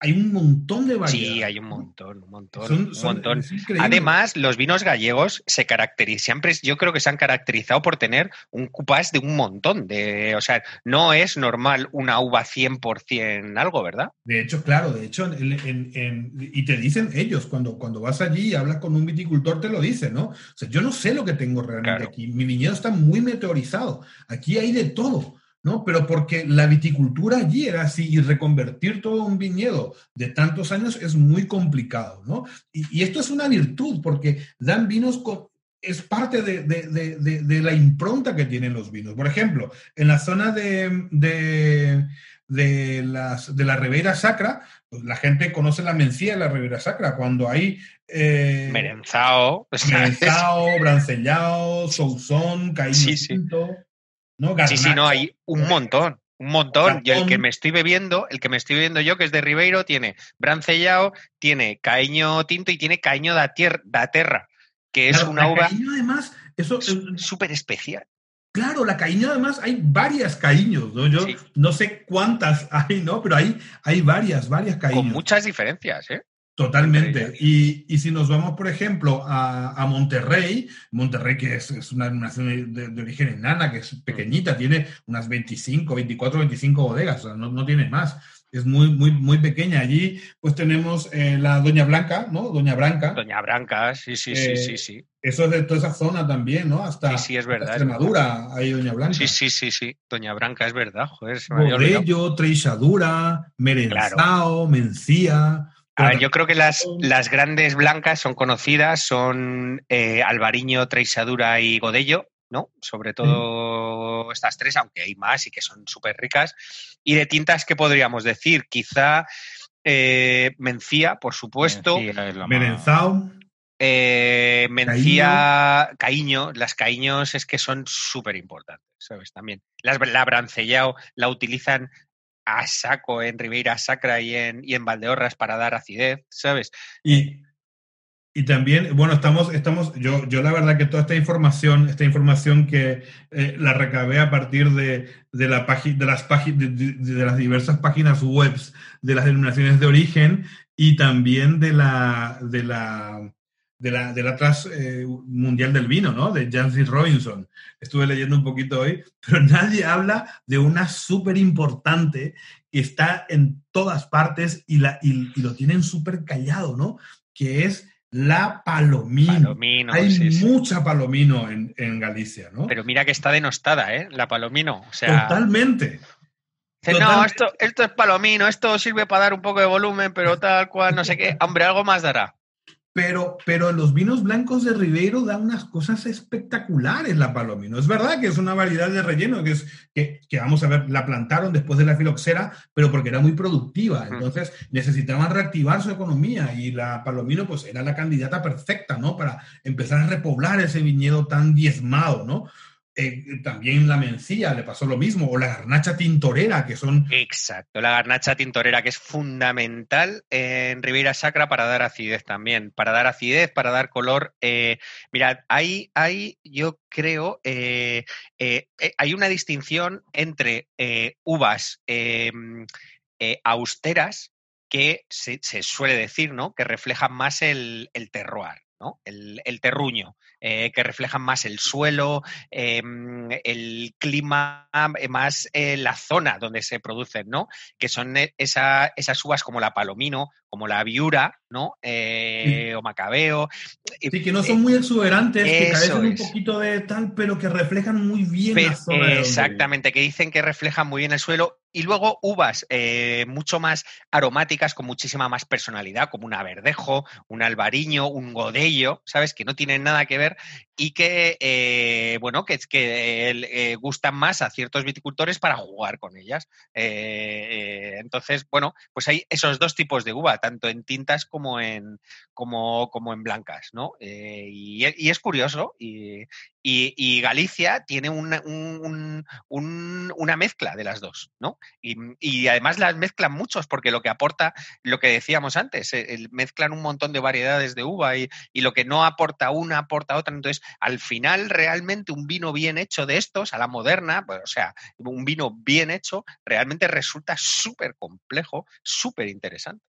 S3: Hay un montón de variedades.
S1: Sí, hay un montón, un montón,
S3: Son-
S1: un
S3: son-
S1: montón. Además, los vinos gallegos se caracterizan, siempre yo creo que se han caracterizado por tener un cupás de un montón de, o sea, no es normal una uva 100% algo, ¿verdad?
S3: De hecho, claro, de hecho, en- en- en- y te dicen ellos, cuando, cuando vas allí y hablas con un viticultor, te lo dicen, ¿no? O sea, yo no sé lo que tengo realmente
S1: Claro.
S3: aquí. Mi viñedo está muy meteorizado. Aquí hay de todo, ¿no? Pero porque la viticultura allí era así y reconvertir todo un viñedo de tantos años es muy complicado, ¿no? Y, y esto es una virtud porque dan vinos con, es parte de, de- de- de- la impronta que tienen los vinos. Por ejemplo, en la zona de, las, de la Ribera Sacra, pues la gente conoce la mencía de la Ribera Sacra. Cuando hay eh,
S1: Merenzao.
S3: Merenzao, Brancellao, Sousón, Caíno
S1: Sí, sí. Sí, sí, no, hay un montón, un montón. Y el que me estoy bebiendo, el que me estoy bebiendo yo, que es de Ribeiro, tiene Brancellao, tiene Caíño Tinto y tiene Caíño da, Tier- da Terra, que es una
S3: la
S1: uva
S3: Caíño, además, eso,
S1: su-
S3: eh,
S1: súper especial.
S3: Claro, la caíño además hay varias caíños, ¿no? Yo
S1: Sí.
S3: no sé cuántas hay, ¿no? Pero hay, hay varias, varias caíños.
S1: Con muchas diferencias, ¿eh?
S3: Totalmente. Y, y, si nos vamos, por ejemplo, a, a Monterrey, Monterrey que es, es una nación de, de, origen enana, que es pequeñita, tiene unas 25, 24, 25 bodegas, o sea, no, no tiene más. Es muy, muy, muy pequeña. Allí, pues tenemos eh, la Doña Blanca, ¿no? Doña Blanca.
S1: Doña Blanca, sí, sí, sí,
S3: Eh,
S1: sí, sí.
S3: Eso es de toda esa zona también, ¿no? Hasta,
S1: Sí, sí, es verdad,
S3: hasta
S1: es
S3: Extremadura, ahí Doña Blanca.
S1: Sí, sí, sí, sí. Doña Blanca, es verdad, joder, se me
S3: Treixadura, Merenzao, Mencía.
S1: A ver, yo creo que las, las grandes blancas son conocidas, son eh, Albariño, Treixadura y Godello, ¿no? Sobre todo estas tres, aunque hay más y que son súper ricas. Y de tintas, ¿qué podríamos decir? Quizá eh, Mencía, por supuesto.
S3: Merenzao.
S1: Eh, Mencía, Caíño, las Caíños es que son súper importantes, ¿sabes? También. Las, la Brancellao la utilizan a saco en Ribeira Sacra y en, y en Valdeorras para dar acidez, ¿sabes?
S3: Y, y también, bueno, estamos, estamos, yo, yo la verdad que toda esta información, esta información que eh, la recabé a partir de, de, la de, las de- de las diversas páginas web de las denominaciones de origen y también de la, de la, de la, del Atlas eh, Mundial del Vino, ¿no? De Jancy Robinson. Estuve leyendo un poquito hoy, pero nadie habla de una súper importante que está en todas partes y, la, y, y lo tienen súper callado, ¿no? Que es la palomino.
S1: Palomino,
S3: Hay
S1: sí, sí.
S3: mucha palomino en, en Galicia, ¿no?
S1: Pero mira que está denostada, ¿eh? La Palomino. O sea,
S3: Totalmente.
S1: dice, no, esto, esto es Palomino, esto sirve para dar un poco de volumen, pero tal cual, no sé qué. Hombre, algo más dará.
S3: Pero, pero los vinos blancos de Ribeiro dan unas cosas espectaculares la palomino. Es verdad que es una variedad de relleno, que es que, que vamos a ver, la plantaron después de la filoxera, pero porque era muy productiva. Entonces necesitaban reactivar su economía y la palomino pues era la candidata perfecta, ¿no? Para empezar a repoblar ese viñedo tan diezmado, ¿no? Eh, también la mencía le pasó lo mismo, o la garnacha tintorera, que son
S1: Exacto, la garnacha tintorera, que es fundamental en Ribeira Sacra para dar acidez también, para dar acidez, para dar color. Eh, mirad, hay, yo creo, eh, eh, hay una distinción entre uvas eh, austeras que se, se suele decir, ¿no? Que reflejan más el, el terroir, ¿no? El, el terruño, eh, que reflejan más el suelo, eh, el clima, eh, más eh, la zona donde se producen, ¿no? Que son esa- esas uvas como la palomino, como la viura, ¿no? O macabeo.
S3: Sí, que no son muy exuberantes, que carecen un poquito de tal, pero que reflejan muy bien
S1: Pe-
S3: la zona.
S1: Exactamente, que dicen que reflejan muy bien el suelo. Y luego uvas eh, mucho más aromáticas, con muchísima más personalidad, como un averdejo, un albariño, un godello, ¿sabes? Que no tienen nada que ver y que, eh, bueno, que, que eh, gustan más a ciertos viticultores para jugar con ellas. Entonces, bueno, pues hay esos dos tipos de uva, tanto en tintas como en, como, como en blancas, ¿no? Y, y es curioso. Y, y, Galicia tiene una, un- un- un- una mezcla de las dos, ¿no? Y, además las mezclan muchos, porque lo que aporta, lo que decíamos antes, eh, mezclan un montón de variedades de uva y, y lo que no aporta una, aporta otra. Entonces, al final, realmente un vino bien hecho de estos, a la moderna, pues, o sea, un vino bien hecho, realmente resulta súper complejo, súper interesante.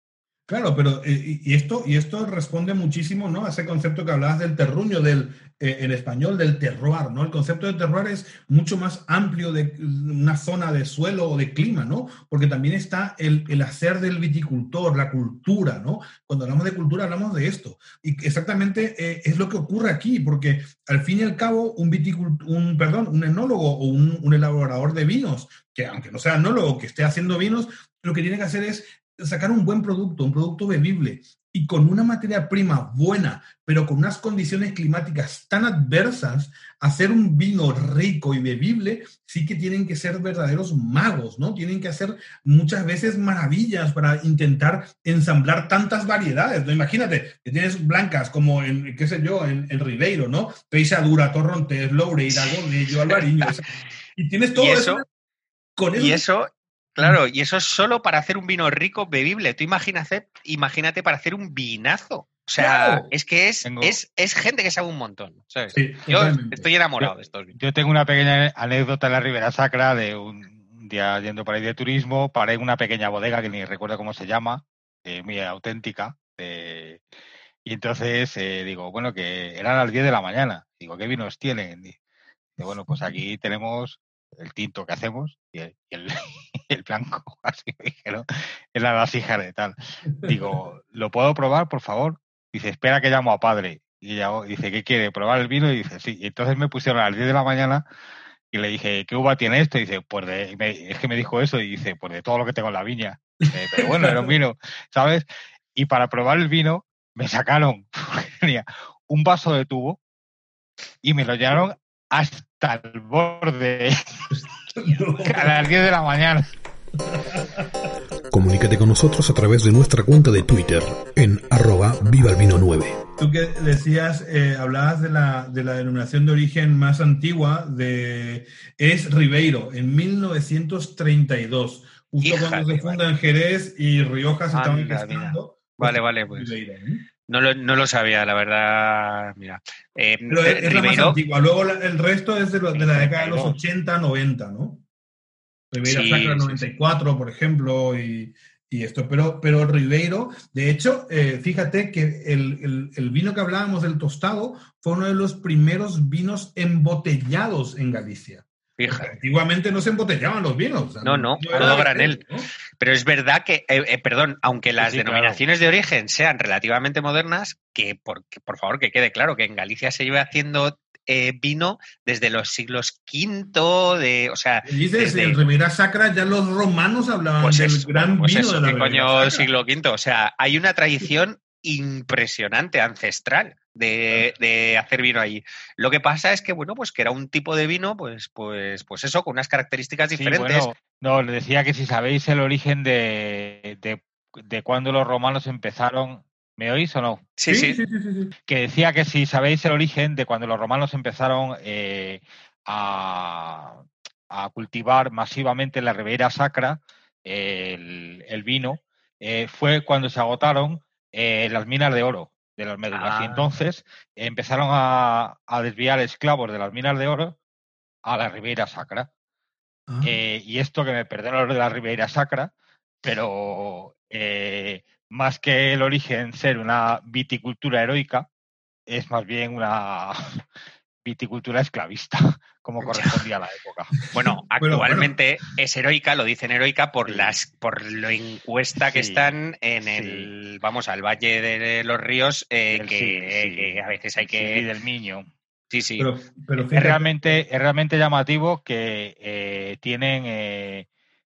S3: Claro, pero eh, y esto, y esto responde muchísimo ¿no? a ese concepto que hablabas del terruño, del, eh, en español, del terroir, ¿no? El concepto de terroir es mucho más amplio de una zona de suelo o de clima, ¿no? Porque también está el, el hacer del viticultor, la cultura, ¿no? Cuando hablamos de cultura hablamos de esto. Y exactamente eh, es lo que ocurre aquí, porque al fin y al cabo un viticult- un, perdón, un enólogo o un, un elaborador de vinos, que aunque no sea enólogo, que esté haciendo vinos, lo que tiene que hacer es sacar un buen producto, un producto bebible y con una materia prima buena, pero con unas condiciones climáticas tan adversas, hacer un vino rico y bebible, sí que tienen que ser verdaderos magos, ¿no? Tienen que hacer muchas veces maravillas para intentar ensamblar tantas variedades, ¿no? Imagínate que tienes blancas como en, qué sé yo, en, en Ribeiro, ¿no? Peixadura, Torrontés, Loureira, Godello, Albariño, o sea, y tienes todo
S1: Y
S3: eso,
S1: eso-
S3: con eso
S1: Y eso, claro, y eso es solo para hacer un vino rico, bebible. Tú imagínate, imagínate para hacer un vinazo. O sea, es que es,
S4: Tengo-
S1: es, es gente que sabe un montón. ¿sabes?
S3: Sí,
S1: Yo
S3: totalmente.
S1: estoy enamorado de estos vinos.
S4: Yo tengo una pequeña anécdota en la Ribera Sacra de un día yendo por ahí de turismo, paré en una pequeña bodega que ni recuerdo cómo se llama, eh, muy auténtica, Eh, y entonces eh, digo, bueno, que eran las 10 de la mañana. Digo, ¿qué vinos tienen? Dice, bueno, pues aquí tenemos el tinto que hacemos y el, y el, el blanco, así me dijeron, en la vasija de tal. Digo, ¿lo puedo probar, por favor? Dice, espera que llamo a padre. Y llamo- dice, ¿qué quiere? ¿Probar el vino? Y dice, sí. Y entonces me pusieron a las 10 de la mañana y le dije, ¿qué uva tiene esto? Y dice, pues de, y me- es que me dijo eso y dice, pues de todo lo que tengo en la viña. Dice, pero bueno, era un vino, ¿sabes? Y para probar el vino me sacaron un vaso de tubo y me lo llenaron hasta el borde a las 10 de la mañana.
S2: Comunícate con nosotros a través de nuestra cuenta de Twitter en arroba vivalvino 9.
S3: Tú que decías, eh, hablabas de la, de la denominación de origen más antigua de es Ribeiro, en 1932, justo
S1: Hija
S3: cuando
S1: de
S3: se funda en Jerez y Rioja se estaban gestando.
S1: Vale, vale, pues.
S3: Ribeiro, ¿eh?
S1: No lo, no lo sabía, la verdad. Mira, eh,
S3: Pero es, es la más
S1: Ribeiro,
S3: antigua. Luego la- el resto es de, lo- de la década de los
S4: 32.
S3: 80, 90, ¿no? Ribeira
S1: Sí,
S3: Sacra
S1: sí, sí.
S3: 94, por ejemplo, y, y esto. Pero, pero Ribeiro, de hecho, eh, fíjate que el, el- el vino que hablábamos del tostado fue uno de los primeros vinos embotellados en Galicia. Antiguamente no se embotellaban los vinos. o sea,
S1: No, no, todo
S3: de
S1: granel.
S3: ¿no?
S1: Pero es verdad que, eh, eh, perdón, aunque las
S4: sí,
S1: denominaciones de origen sean relativamente modernas, que por, que, por favor que quede claro que en Galicia se lleva haciendo eh, vino desde los siglos V, de, o sea,
S3: Dices,
S1: desde-
S3: en Ribeira Sacra ya los romanos hablaban
S1: pues
S3: del
S1: eso,
S3: gran
S1: pues
S3: vino
S1: eso,
S3: de la
S1: ¿qué
S3: Ribeira
S1: coño
S3: Sacra.
S1: siglo V? O sea, hay una tradición impresionante, ancestral, de, de hacer vino allí. Lo que pasa es que, bueno, pues que era un tipo de vino, pues, pues, pues eso, con unas características
S4: Sí,
S1: diferentes.
S4: bueno, no, le decía que si sabéis el origen de, de, de cuando los romanos empezaron. ¿Me oís o no?
S1: sí, sí,
S3: sí, sí, sí, sí.
S4: que decía que si sabéis el origen de cuando los romanos empezaron eh, a, a cultivar masivamente en la Ribeira Sacra el, el vino, eh, fue cuando se agotaron eh, las minas de oro de las médulas. Y
S1: Ah.
S4: entonces empezaron a, a desviar esclavos de las minas de oro a la Ribeira Sacra.
S3: Ah.
S4: Eh, y esto que me perdonan los de la Ribeira Sacra, pero eh, más que el origen ser una viticultura heroica, es más bien una viticultura esclavista, como correspondía a la época.
S1: Bueno,
S3: Bueno,
S1: actualmente es heroica, lo dicen heroica por las por lo encuesta que
S4: Sí,
S1: están en
S4: sí.
S1: el vamos al Valle de los Ríos eh,
S4: Del
S1: que,
S4: Sil, sí.
S1: que a veces hay que
S4: del Miño.
S1: sí sí
S3: Pero, pero
S4: Es realmente, es realmente llamativo que eh, tienen, eh,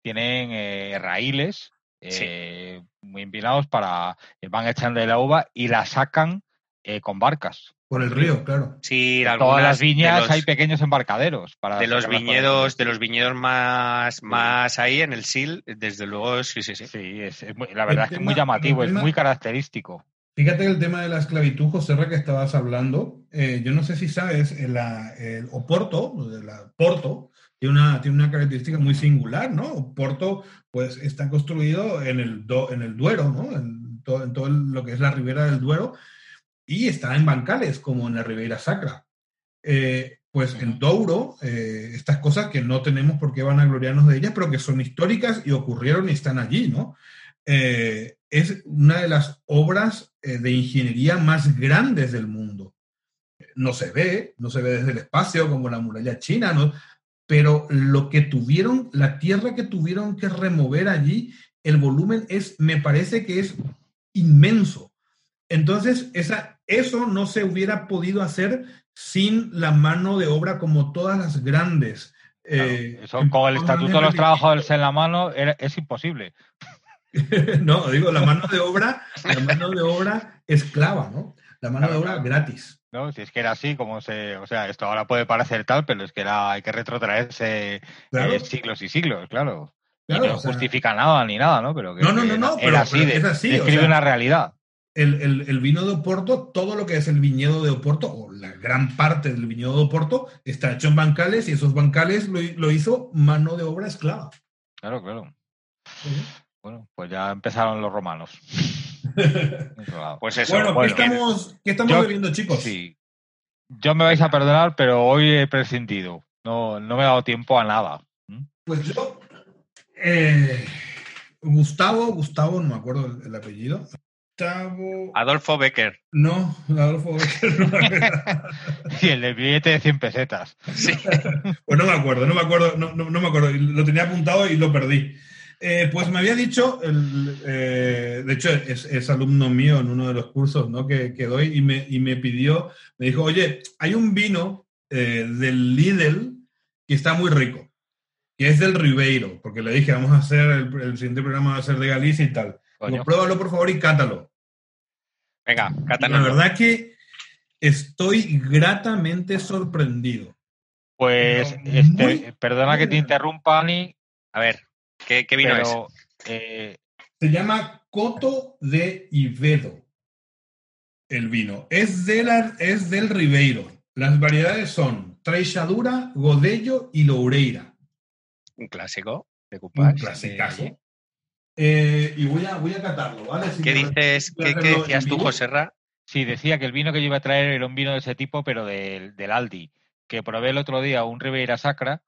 S4: tienen eh, raíles
S1: Sí.
S4: eh, muy empinados para eh, van echando de la uva y la sacan eh, con barcas.
S3: Por el río, claro.
S1: sí
S4: todas las viñas
S1: los-
S4: hay pequeños embarcaderos para
S1: de los viñedos de los viñedos más más ahí en el Sil desde luego sí sí sí
S4: Sí, es, es muy- la verdad es que es muy llamativo, es muy característico.
S3: Fíjate el tema de la esclavitud, José Ra, que estabas hablando. eh, yo no sé si sabes, el, la- el Oporto, de la Porto, tiene una, tiene una característica muy singular, ¿no? Oporto, pues, está construido en el, Do- en el Duero, ¿no? En todo, en todo el- lo que es la ribera del Duero, y está en bancales, como en la Ribeira Sacra. Eh, pues en Douro, eh, estas cosas que no tenemos por qué van a gloriarnos de ellas, pero que son históricas y ocurrieron y están allí, ¿no? Eh, es una de las obras de ingeniería más grandes del mundo. No se ve, no se ve desde el espacio como la muralla china, ¿no? pero lo que tuvieron, la tierra que tuvieron que remover allí, el volumen es, me parece que es inmenso. Entonces, esa, eso no se hubiera podido hacer sin la mano de obra como todas las grandes.
S4: Claro,
S3: eh,
S4: eso con el estatuto de los trabajadores en la mano era- es imposible.
S3: no, digo, la mano de obra, la mano de obra esclava, ¿no? La mano
S4: Claro,
S3: de obra
S4: claro.
S3: gratis.
S4: ¿no? Si es que era así, como se. O sea, esto ahora puede parecer tal, pero es que era, hay que retrotraerse eh, siglos y siglos, claro. Y no
S3: o sea-
S4: justifica nada ni nada, ¿no? Pero que,
S3: No, no, no, no,
S4: era,
S3: pero-
S4: era así,
S3: pero es así, o
S4: describe
S3: sea-
S4: una realidad.
S3: El, el- el vino de Oporto, todo lo que es el viñedo de Oporto, o la gran parte del viñedo de Oporto, está hecho en bancales y esos bancales lo, lo hizo mano de obra esclava.
S4: Claro, claro. Bueno, pues ya empezaron los romanos.
S1: Pues eso
S3: bueno, ¿qué
S4: bueno.
S3: estamos, qué estamos
S4: Yo-
S3: bebiendo, chicos?
S4: Sí. Yo me vais a perdonar, pero hoy he prescindido. No, no me he dado tiempo a nada. ¿Mm?
S3: Pues yo, eh, Gustavo, Gustavo, no me acuerdo el, el apellido,
S1: Adolfo Becker.
S3: No, Adolfo Becker no.
S4: Y el billete de 100 pesetas.
S1: Sí.
S3: Pues no me acuerdo, no me acuerdo, no, no- no me acuerdo. Lo tenía apuntado y lo perdí. Eh, pues me había dicho, el, eh, de hecho es, es alumno mío en uno de los cursos ¿no? que, que doy y me, y me pidió, me dijo, oye, hay un vino eh, del Lidl que está muy rico, que es del Ribeiro, porque le dije, vamos a hacer, el, el siguiente programa va a ser de Galicia y tal. Digo, pruébalo por favor y cátalo.
S1: Venga,
S3: La
S1: cátanos.
S3: verdad que estoy gratamente sorprendido.
S4: Pues, este,
S3: muy
S4: perdona que te interrumpa, Ani,
S1: A ver, ¿qué, qué vino es?
S4: eh,
S3: Se llama Coto de Ivedo. El vino. Es, de la- es del Ribeiro. Las variedades son Treixadura, Godello y Loureira.
S1: Un clásico de
S3: Un clasicazo.
S1: Eh,
S3: y voy a, voy a catarlo, ¿vale? Si
S1: ¿Qué dices? ¿Qué, qué decías tú,
S3: vivo.
S1: José Ra?
S4: sí, decía que el vino que yo iba a traer era un vino de ese tipo, pero del, del Aldi, que probé el otro día un Ribeira Sacra,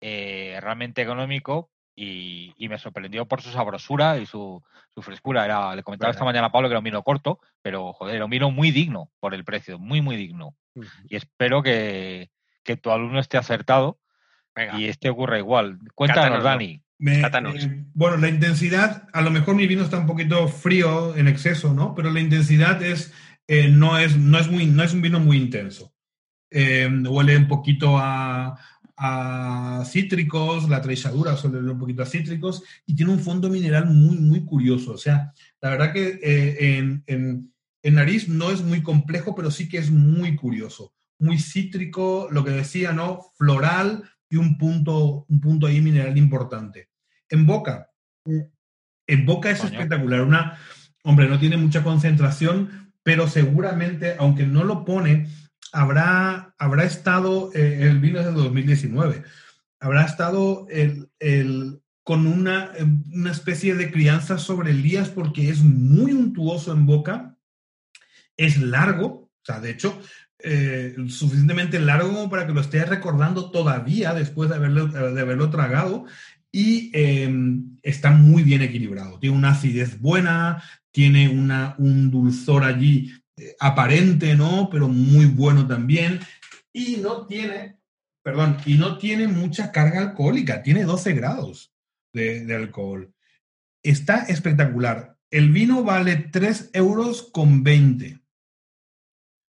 S4: eh, realmente económico, y, y me sorprendió por su sabrosura y su, su frescura. Era, le comentaba esta mañana a Pablo que era un vino corto, pero joder, era un vino muy digno por el precio, muy, muy digno. Y espero que, que tu alumno esté acertado
S1: Venga,
S4: y este ocurra igual. Cuéntanos,
S1: Cátanoslo.
S4: Dani.
S3: Me- eh, bueno, la intensidad, a lo mejor mi vino está un poquito frío en exceso, ¿no? Pero la intensidad es, eh, no, es, no, es muy, no es un vino muy intenso. Eh, huele un poquito a, a cítricos, la trechadura suele un poquito a cítricos y tiene un fondo mineral muy, muy curioso. O sea, la verdad que eh, en, en- en nariz no es muy complejo, pero sí que es muy curioso. Muy cítrico, lo que decía, ¿no? Floral y un punto, un punto ahí mineral importante. En boca, en boca es
S4: Coño.
S3: espectacular. Una, hombre, no tiene mucha concentración, pero seguramente, aunque no lo pone, habrá, habrá estado, eh, el vino es de 2019, habrá estado el, el- con una, una especie de crianza sobre Elías porque es muy untuoso en boca, es largo, o sea, de hecho, eh, suficientemente largo para que lo estés recordando todavía después de haberlo, de haberlo tragado y eh, está muy bien equilibrado. Tiene una acidez buena, tiene una, un dulzor allí eh, aparente, ¿no? Pero muy bueno también. Y no tiene, perdón, y no tiene mucha carga alcohólica, tiene 12 grados de, de alcohol. Está espectacular. El vino vale 3 euros con 20.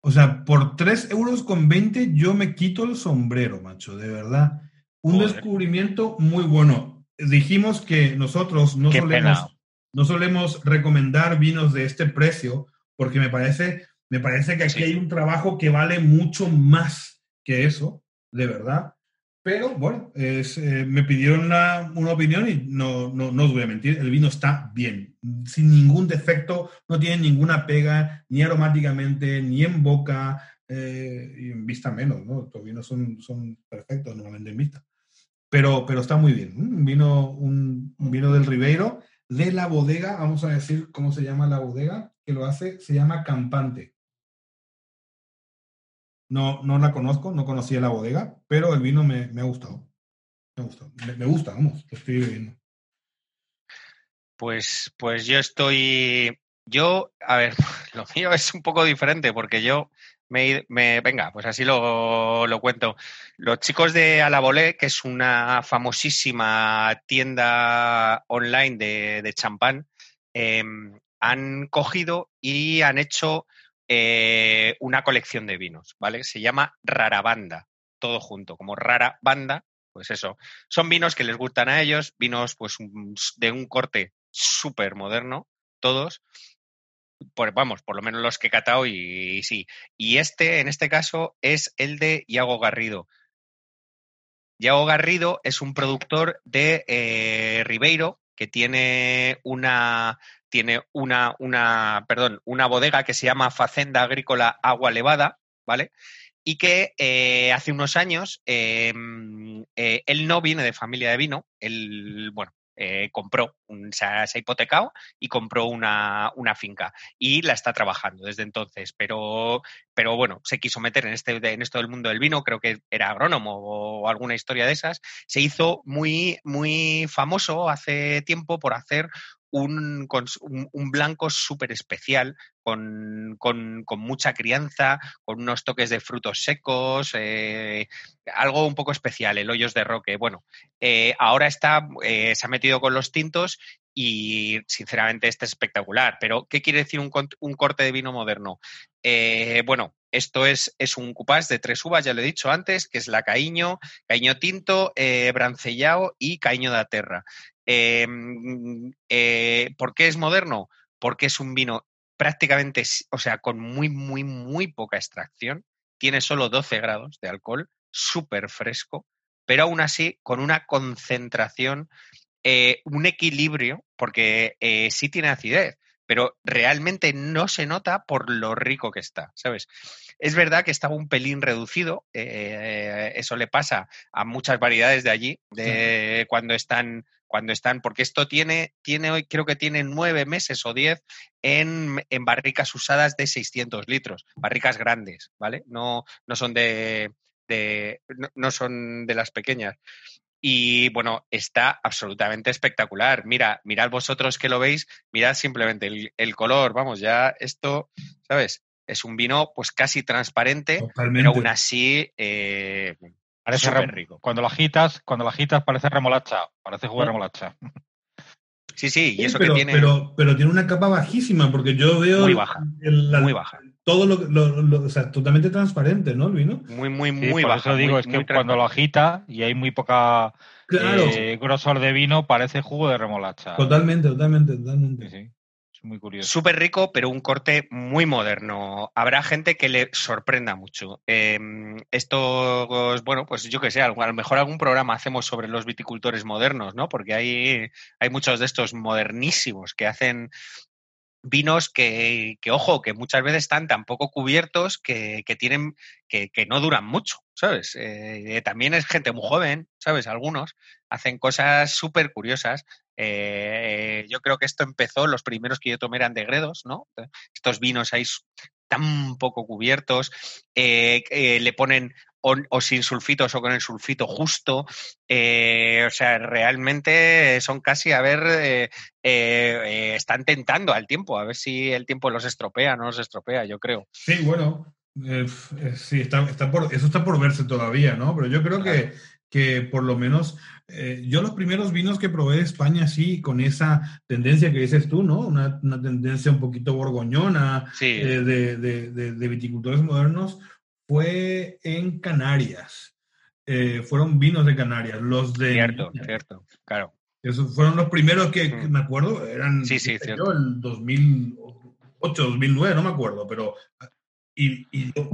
S3: O sea, por 3 euros con 20 yo me quito el sombrero, macho, de verdad. Un
S4: Joder.
S3: descubrimiento muy bueno. Dijimos que nosotros no
S4: Qué
S3: solemos,
S4: pena.
S3: no solemos recomendar vinos de este precio porque me parece, me parece que aquí
S1: Sí.
S3: hay un trabajo que vale mucho más que eso, de verdad. Pero bueno, eh, me pidieron una, opinión y no, no, no os voy a mentir, el vino está bien, sin ningún defecto, no tiene ninguna pega, ni aromáticamente, ni en boca, eh, y en vista menos, ¿no? Estos vinos son, son perfectos normalmente en vista. Pero, pero está muy bien. Un vino, un vino del Ribeiro, de la bodega, vamos a decir cómo se llama la bodega que lo hace, se llama Campante. No, no la conozco, no conocía la bodega, pero el vino me, me ha gustado. Me gusta, me, me gusta, vamos, lo estoy bebiendo.
S1: Pues, pues yo estoy. Yo, a ver, lo mío es un poco diferente porque yo me, me- venga, pues así lo, lo cuento. Los chicos de Alabolé, que es una famosísima tienda online de, de champán, em, han cogido y han hecho eh, una colección de vinos, ¿vale? Se llama Rara Banda, todo junto, como Rara Banda, pues eso. Son vinos que les gustan a ellos, vinos pues de un corte súper moderno, todos. Por, vamos, por lo menos los que he catado y, y sí. Y este, en este caso, es el de Iago Garrido. Iago Garrido es un productor de eh, Ribeiro que tiene una tiene una, una, perdón, una bodega que se llama Facenda Agrícola Agua Levada, ¿vale? Y que eh, hace unos años eh, eh, él no viene de familia de vino, él, bueno, eh, compró, un- se, ha, se hipotecado y compró una, una finca y la está trabajando desde entonces, pero, pero bueno, se quiso meter en, este, en esto del mundo del vino, creo que era agrónomo o alguna historia de esas, se hizo muy, muy famoso hace tiempo por hacer un, blanco súper especial, con, mucha crianza, con unos toques de frutos secos, eh, algo un poco especial, el hoyos de roque. Bueno, eh, ahora está, eh, se ha metido con los tintos y sinceramente este es espectacular. Pero, ¿qué quiere decir un, corte de vino moderno? Bueno, esto es, un cupás de tres uvas, ya lo he dicho antes, que es la Caíño, Caíño Tinto, Brancellao y Caíño da Terra. Eh, eh, ¿Por qué es moderno? Porque es un vino prácticamente, o sea, con muy, muy, muy poca extracción. Tiene solo 12 grados de alcohol, súper fresco, pero aún así con una concentración, eh, un equilibrio, porque eh, sí tiene acidez, pero realmente no se nota por lo rico que está, ¿sabes? Es verdad que estaba un pelín reducido, eh, eso le pasa a muchas variedades de allí, de cuando están cuando están, porque esto tiene, tiene hoy, creo que tiene nueve meses o diez en, en, barricas usadas de 600 litros, barricas grandes, ¿vale? No, no son de, de no, no, son de las pequeñas. Y bueno, está absolutamente espectacular. Mira, mirad vosotros que lo veis, mirad simplemente el, el color, vamos, ya esto, ¿sabes? Es un vino pues casi transparente, Totalmente. pero aún así eh,
S4: Parece re, rico. Cuando lo agitas, cuando lo agitas parece remolacha, parece jugar
S1: ¿Sí?
S4: remolacha.
S1: Sí, sí, y eso
S3: pero,
S1: que tiene.
S3: Pero, pero, tiene una capa bajísima, porque yo veo.
S1: Muy baja.
S3: El, la,
S1: muy baja.
S3: Todo lo, lo, lo, o sea, totalmente transparente, ¿no? El vino.
S1: Muy, muy,
S4: sí,
S1: muy
S4: por
S1: baja.
S4: Eso digo,
S1: muy,
S4: es que cuando lo agita y hay muy poca
S3: claro.
S4: eh, grosor de vino, parece jugo de remolacha.
S3: Totalmente, totalmente, totalmente.
S4: Sí, muy curioso.
S1: Súper rico, pero un corte muy moderno. Habrá gente que le sorprenda mucho. Eh, estos, bueno, pues yo que sé, a lo mejor algún programa hacemos sobre los viticultores modernos, ¿no? Porque hay, hay muchos de estos modernísimos que hacen vinos que, que, ojo, que muchas veces están tan poco cubiertos que, que tienen, que, que, no duran mucho, ¿sabes? Eh, también es gente muy joven, ¿sabes? Algunos hacen cosas súper curiosas. Eh, yo creo que esto empezó, los primeros que yo tomé eran de Gredos, ¿no? Estos vinos ahí tan poco cubiertos, eh, eh, le ponen o, o, sin sulfitos o con el sulfito justo, eh, o sea, realmente son casi, a ver, eh, están tentando al tiempo, a ver si el tiempo los estropea, no los estropea, yo creo.
S3: Sí, bueno, sí, está, está por, eso está por verse todavía, ¿no? Pero yo creo que, que por lo menos eh, yo los primeros vinos que probé de España, sí, con esa tendencia que dices tú, ¿no? Una, una tendencia un poquito borgoñona
S1: sí.
S3: eh, de, de, de, de, viticultores modernos, fue en Canarias. Eh, fueron vinos de Canarias, los de...
S1: Cierto, cierto, claro.
S3: Esos fueron los primeros que, que me acuerdo, eran
S1: sí, sí,
S3: yo, el 2008, 2009, no me acuerdo, pero y, y yo,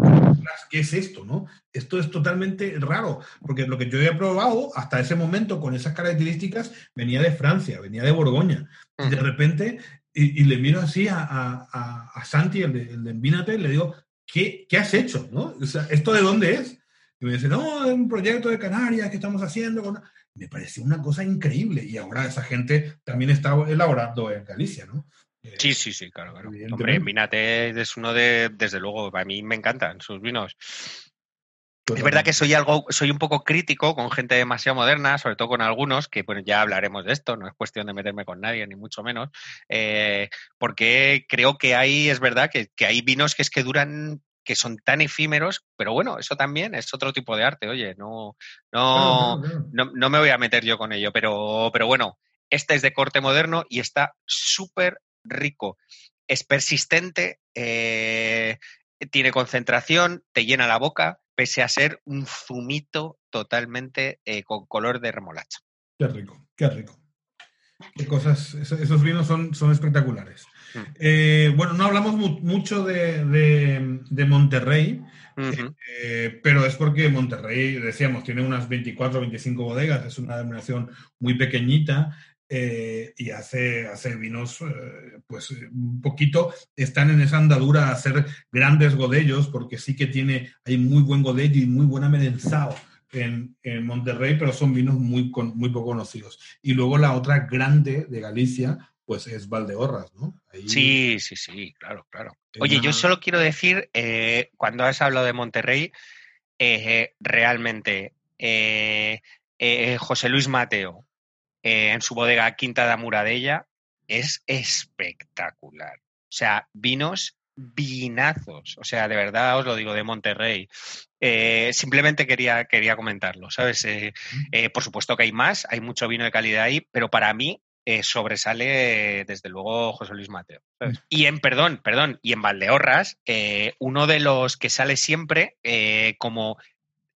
S3: ¿qué es esto? ¿no? Esto es totalmente raro, porque lo que yo había probado hasta ese momento con esas características venía de Francia, venía de Borgoña. Y de repente, y, y le miro así a, a, a Santi, el de, el de Envínate, y le digo, ¿qué, ¿qué has hecho? ¿no? O sea, ¿Esto de dónde es? Y me dice, no, es un proyecto de Canarias que estamos haciendo. Con... Me pareció una cosa increíble. Y ahora esa gente también está elaborando en Galicia, ¿no?
S1: Sí, sí, sí, claro, claro. Hombre, Minate es uno de, desde luego, a mí me encantan sus vinos. Es verdad que soy algo, soy un poco crítico con gente demasiado moderna, sobre todo con algunos, que bueno, ya hablaremos de esto, no es cuestión de meterme con nadie, ni mucho menos, eh, porque creo que hay, es verdad, que, que hay vinos que es que duran que son tan efímeros, pero bueno, eso también es otro tipo de arte, oye, no, no, no, no me voy a meter yo con ello, pero, pero bueno, este es de corte moderno y está súper rico, es persistente, eh, tiene concentración, te llena la boca, pese a ser un zumito totalmente eh, con color de remolacha.
S3: Qué rico, qué rico. Qué cosas, esos vinos son, son espectaculares. Mm. Eh, bueno, no hablamos mu mucho de, de, de Monterrey, uh -huh. eh, pero es porque Monterrey, decíamos, tiene unas 24 o 25 bodegas, es una denominación muy pequeñita, eh, y hace, hace vinos, eh, pues un poquito, están en esa andadura a hacer grandes godellos, porque sí que tiene, hay muy buen godello y muy buena merenzao en, en, Monterrey, pero son vinos muy, con, muy poco conocidos. Y luego la otra grande de Galicia, pues es Valdeorras, ¿no?
S1: Ahí... Sí, sí, sí, claro, claro. Oye, yo solo quiero decir, eh, cuando has hablado de Monterrey, eh, realmente, eh, José Luis Mateo, eh, en su bodega Quinta da Muradella, es espectacular. O sea, vinos vinazos. O sea, de verdad os lo digo, de Monterrey. Eh, simplemente quería, quería comentarlo, ¿sabes? Eh, eh, por supuesto que hay más, hay mucho vino de calidad ahí, pero para mí sobresale desde luego José Luis Mateo. ¿sabes? Y en, perdón, perdón, y en Valdeorras, uno de los que sale siempre como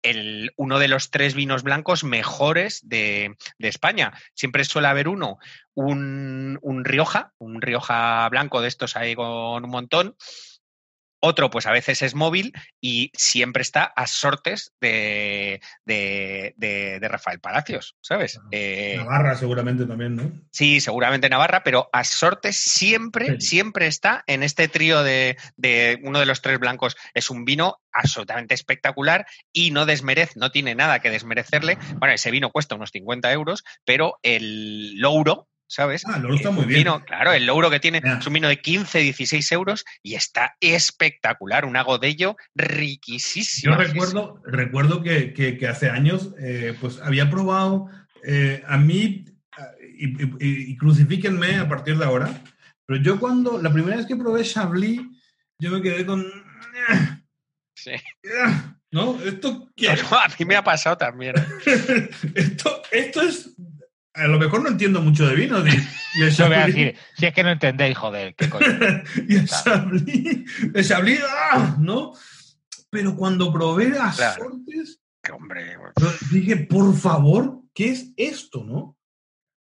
S1: el, uno de los tres vinos blancos mejores de, de España. Siempre suele haber uno, un, un Rioja, un Rioja blanco de estos ahí con un montón. Otro, pues a veces es móvil y siempre está a sortes de, de, de- de Rafael Palacios, ¿sabes? Eh,
S3: Navarra seguramente también, ¿no?
S1: Sí, seguramente Navarra, pero a sortes siempre,
S3: Sí.
S1: siempre está en este trío de, de uno de los tres blancos. Es un vino absolutamente espectacular y no desmerece, no tiene nada que desmerecerle. Bueno, ese vino cuesta unos 50 euros, pero el Louro, ¿sabes?
S3: Ah, el Louro está
S1: Es
S3: muy bien.
S1: vino- claro, el Louro que tiene es un vino de 15, 16 euros y está espectacular. Un agodello riquísimo.
S3: Yo recuerdo, recuerdo que, que- que hace años eh, pues había probado, eh, a mí, y, y- y crucifíquenme a partir de ahora, pero yo cuando, la primera vez que probé Chablis, yo me quedé con...
S1: Sí.
S3: ¿No? ¿Esto qué?
S1: A mí me ha pasado también.
S3: esto, esto es... A lo mejor no entiendo mucho de vino. Y, el
S4: Yo voy a
S3: Chablis-
S4: decir, si es que no entendéis, joder, qué coño.
S3: y el Chablis, el Chablis, ¡ah! ¿no? Pero cuando probé a
S1: Claro.
S3: Sortes,
S1: Que hombre,
S3: dije, por favor, ¿qué es esto, no?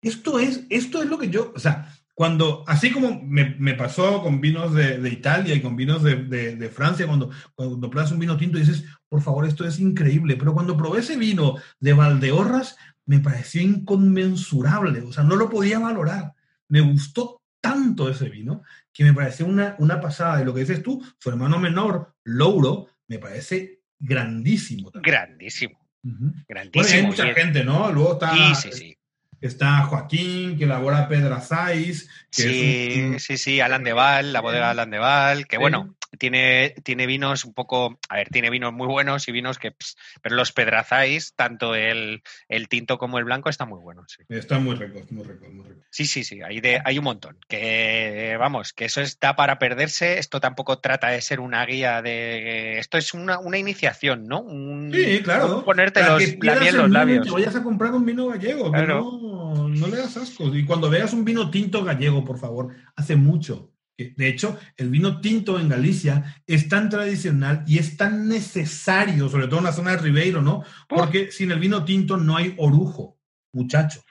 S3: Esto es, esto es lo que yo, o sea, cuando, así como me, me pasó con vinos de, de Italia y con vinos de, de- de Francia, cuando, cuando pruebas un vino tinto y dices, por favor, esto es increíble, pero cuando probé ese vino de Valdeorras, me pareció inconmensurable, o sea, no lo podía valorar. Me gustó tanto ese vino que me pareció una, una pasada. Y lo que dices tú, su hermano menor, Louro, me parece grandísimo. también.
S1: grandísimo.
S3: Bueno, y
S1: grandísimo.
S3: hay mucha gente, ¿no? Luego está,
S1: Sí, sí, sí.
S3: está Joaquín, que elabora Pedrazáis, que
S1: Sí,
S3: un-
S1: sí, sí, Alan de Val, la bodega Alan de Val, que bueno, tiene, tiene vinos un poco, a ver, tiene vinos muy buenos y vinos que, ps, pero los pedrazáis, tanto el, el tinto como el blanco, están muy buenos. Sí,
S3: Está muy rico, muy rico, muy rico.
S1: sí, sí, sí, hay, de, hay un montón. Que vamos, que eso está para perderse, esto tampoco trata de ser una guía de... Esto es una, una iniciación, ¿no? Un-
S3: Sí, claro.
S1: Ponerte los, la miel los labios.
S3: Te vayas a comprar un vino gallego,
S1: Claro.
S3: no, no le das asco. Y cuando veas un vino tinto gallego, por favor, hace mucho. De hecho, el vino tinto en Galicia es tan tradicional y es tan necesario, sobre todo en la zona de Ribeiro, ¿no? Porque sin el vino tinto no hay orujo, muchacho.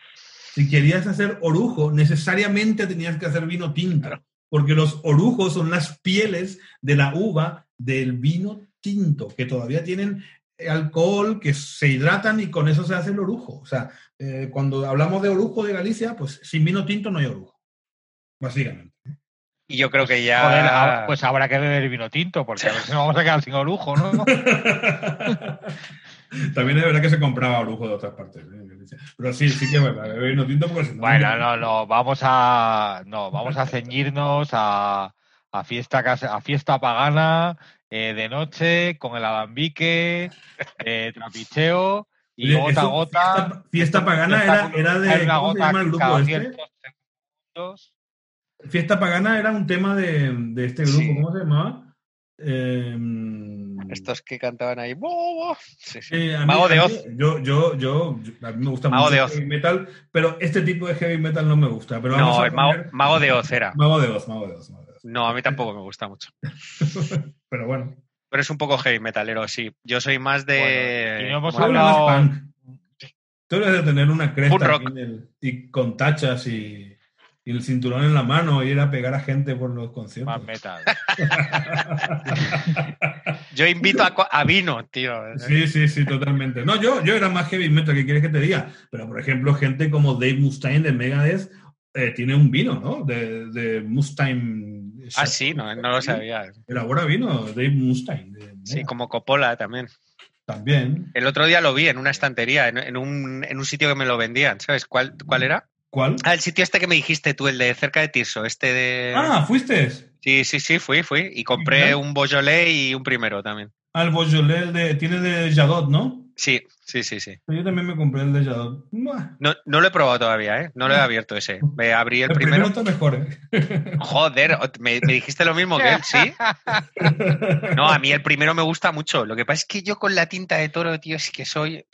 S3: Si querías hacer orujo, necesariamente tenías que hacer vino tinto, porque los orujos son las pieles de la uva del vino tinto, que todavía tienen alcohol, que se hidratan y con eso se hace el orujo. O sea, eh, cuando hablamos de orujo de Galicia, pues sin vino tinto no hay orujo, básicamente.
S1: Y yo creo que ya...
S4: Joder, ah, pues habrá que beber vino tinto, porque a ver si nos vamos a quedar sin orujo, ¿no?
S3: También es verdad que se compraba orujo de otras partes. ¿eh? Pero sí, sí que es verdad, beber vino tinto porque si no...
S4: Bueno, no, no, vamos a, no, vamos a ceñirnos a, a fiesta casa- a fiesta pagana eh, de noche con el alambique, eh, trapicheo y
S3: Oye,
S4: gota a gota.
S3: Fiesta, fiesta pagana era, era de...
S4: Hay una
S3: ¿Cómo se
S4: gota
S3: llama el grupo
S4: cada
S3: este?
S4: ciertos segundos.
S3: Fiesta pagana era un tema de, de este grupo,
S1: Sí.
S3: ¿cómo se llamaba? Eh,
S1: Estos que cantaban ahí...
S3: Eh, mí-
S1: Mago de Oz.
S3: mí- Yo, yo, yo, a mí me gusta
S1: Mago
S3: mucho
S1: de
S3: el
S1: Oz.
S3: heavy metal, pero este tipo de heavy metal no me gusta. Pero vamos
S1: No,
S3: a
S1: el mago, mago de Oz era.
S3: Mago de Oz, Mago de Oz, Mago de Oz.
S1: No, a mí tampoco me gusta mucho.
S3: Pero bueno.
S1: Pero es un poco heavy metalero, sí. Yo soy más de.
S4: Bueno, y no hemos hablado-
S3: punk. Tú eres de tener una cresta
S1: rock.
S3: el- y con tachas y, y el cinturón en la mano y ir a pegar a gente por los conciertos.
S4: Más metal.
S1: Yo invito a, vino, tío.
S3: Sí, sí, sí, totalmente. No, yo, yo era más heavy metal, ¿qué quieres que te diga? Pero, por ejemplo, gente como Dave Mustaine de Megadeth eh, tiene un vino, ¿no? De, de Mustaine.
S1: Ah, sí, no, no lo sabía.
S3: Elabora vino, Dave Mustaine. de
S1: Sí, como Coppola también.
S3: También.
S1: El otro día lo vi en una estantería, en, en un, en un sitio que me lo vendían. ¿Sabes cuál, cuál era?
S3: ¿Cuál?
S1: Ah, el sitio este que me dijiste tú, el de cerca de Tirso, este de.
S3: Ah, ¿fuiste?
S1: Sí, sí, sí, fui, fui. Y compré un Beaujolais y un primero también.
S3: Al Beaujolais de, tiene de Jadot, ¿no?
S1: Sí, sí, sí, sí.
S3: Yo también me compré el de.
S1: No, no lo he probado todavía, ¿eh? No lo he abierto ese. Me abrí el,
S3: El
S1: primero.
S3: primero está mejor, ¿eh?
S1: Joder, ¿me, me dijiste lo mismo que él, ¿sí? No, a mí el primero me gusta mucho. Lo que pasa es que yo con la tinta de toro, tío, es que soy...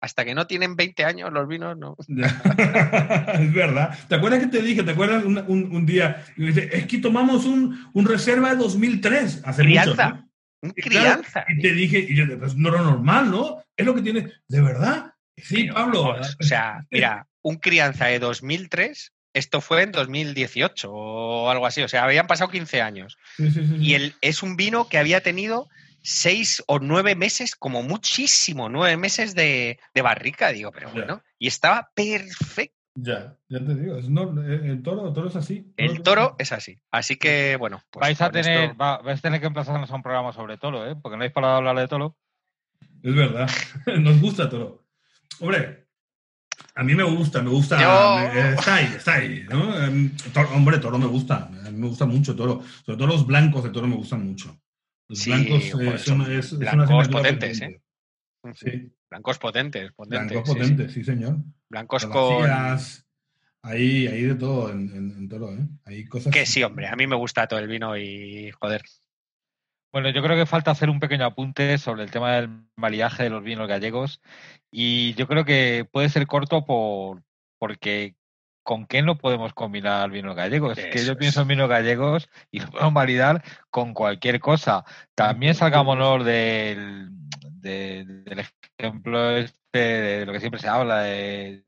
S1: Hasta que no tienen 20 años los vinos, no.
S3: Es verdad. ¿Te acuerdas que te dije? ¿Te acuerdas un, un- un día? Es que tomamos un, un reserva de 2003. Hace
S1: Crianza.
S3: mucho, ¿no?
S1: Un
S3: claro,
S1: crianza.
S3: y te dije, y yo, pues no era normal, ¿no? Es lo que tiene. ¿De verdad? Sí,
S1: Pero,
S3: Pablo.
S1: o sea, mira, un crianza de 2003, esto fue en 2018 o algo así. O sea, habían pasado 15 años.
S3: Sí, sí, sí, sí.
S1: Y el, es un vino que había tenido seis o nueve meses, como muchísimo, nueve meses de, de barrica, digo, pero bueno. Y estaba perfecto.
S3: Ya, ya te digo. Es no, el, el toro, el toro es así.
S1: El toro es así. Así que, bueno, pues
S4: vais, a tener,
S1: esto-
S4: va- vais a tener que emplazarnos a un programa sobre toro, ¿eh? Porque no habéis parado de hablar de toro.
S3: Es verdad. Nos gusta toro. Hombre, a mí me gusta, me gusta.
S1: Yo-
S3: me- está ahí, está ahí, ¿no? Em, toro- hombre, toro me gusta. A mí me gusta mucho toro. Sobre todo los blancos de toro me gustan mucho. Los
S1: Sí,
S3: blancos eh,
S1: joder,
S3: son,
S1: son
S3: es, es una
S1: blancos
S3: asignatura
S1: potentes. ¿eh?
S3: Sí,
S1: Blancos potentes, potentes.
S3: blancos
S1: sí, sí.
S3: potentes, sí, señor.
S1: Blancos con.
S3: Ahí, ahí de todo en, en- en toro, ¿eh? Hay cosas.
S1: Que sí, hombre, a mí me gusta todo el vino y, joder,
S4: Bueno, yo creo que falta hacer un pequeño apunte sobre el tema del maridaje de los vinos gallegos y yo creo que puede ser corto por porque ¿con qué no podemos combinar vinos gallegos? Es que yo
S1: es.
S4: pienso en vinos gallegos y lo podemos maridar con cualquier cosa. También salgámonos del, de- del ejemplo este de lo que siempre se habla de,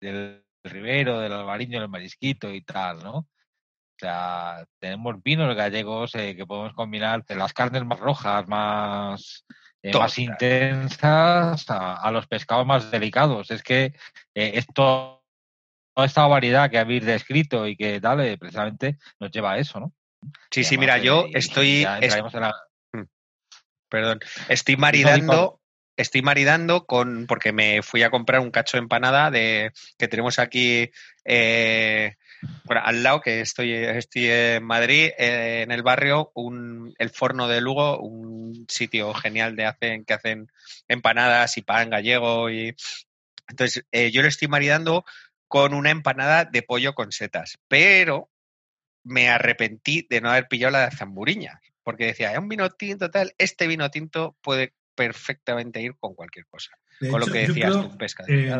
S4: del Ribero, del Albariño, del Marisquito y tal, ¿no? O sea, tenemos vinos gallegos eh, que podemos combinar de las carnes más rojas, más, eh, más intensas, a, a los pescados más delicados. Es que eh, esto, toda esta variedad que habéis descrito y que tal, eh, precisamente nos lleva a eso, ¿no?
S1: Sí, sí, mira, yo estoy, es-
S4: la-
S1: perdón, estoy maridando, estoy maridando con, porque me fui a comprar un cacho de empanada de que tenemos aquí eh, bueno, al lado, que estoy, estoy en Madrid, eh, en el barrio, un, el Forno de Lugo, un sitio genial de hacen, que hacen empanadas y pan gallego y entonces eh, yo lo estoy maridando con una empanada de pollo con setas, pero me arrepentí de no haber pillado la de zamburiña, porque decía, es un vino tinto tal, este vino tinto puede perfectamente ir con cualquier cosa.
S3: De
S1: con lo que decías
S3: creo,
S1: tú, pesca.
S3: eh,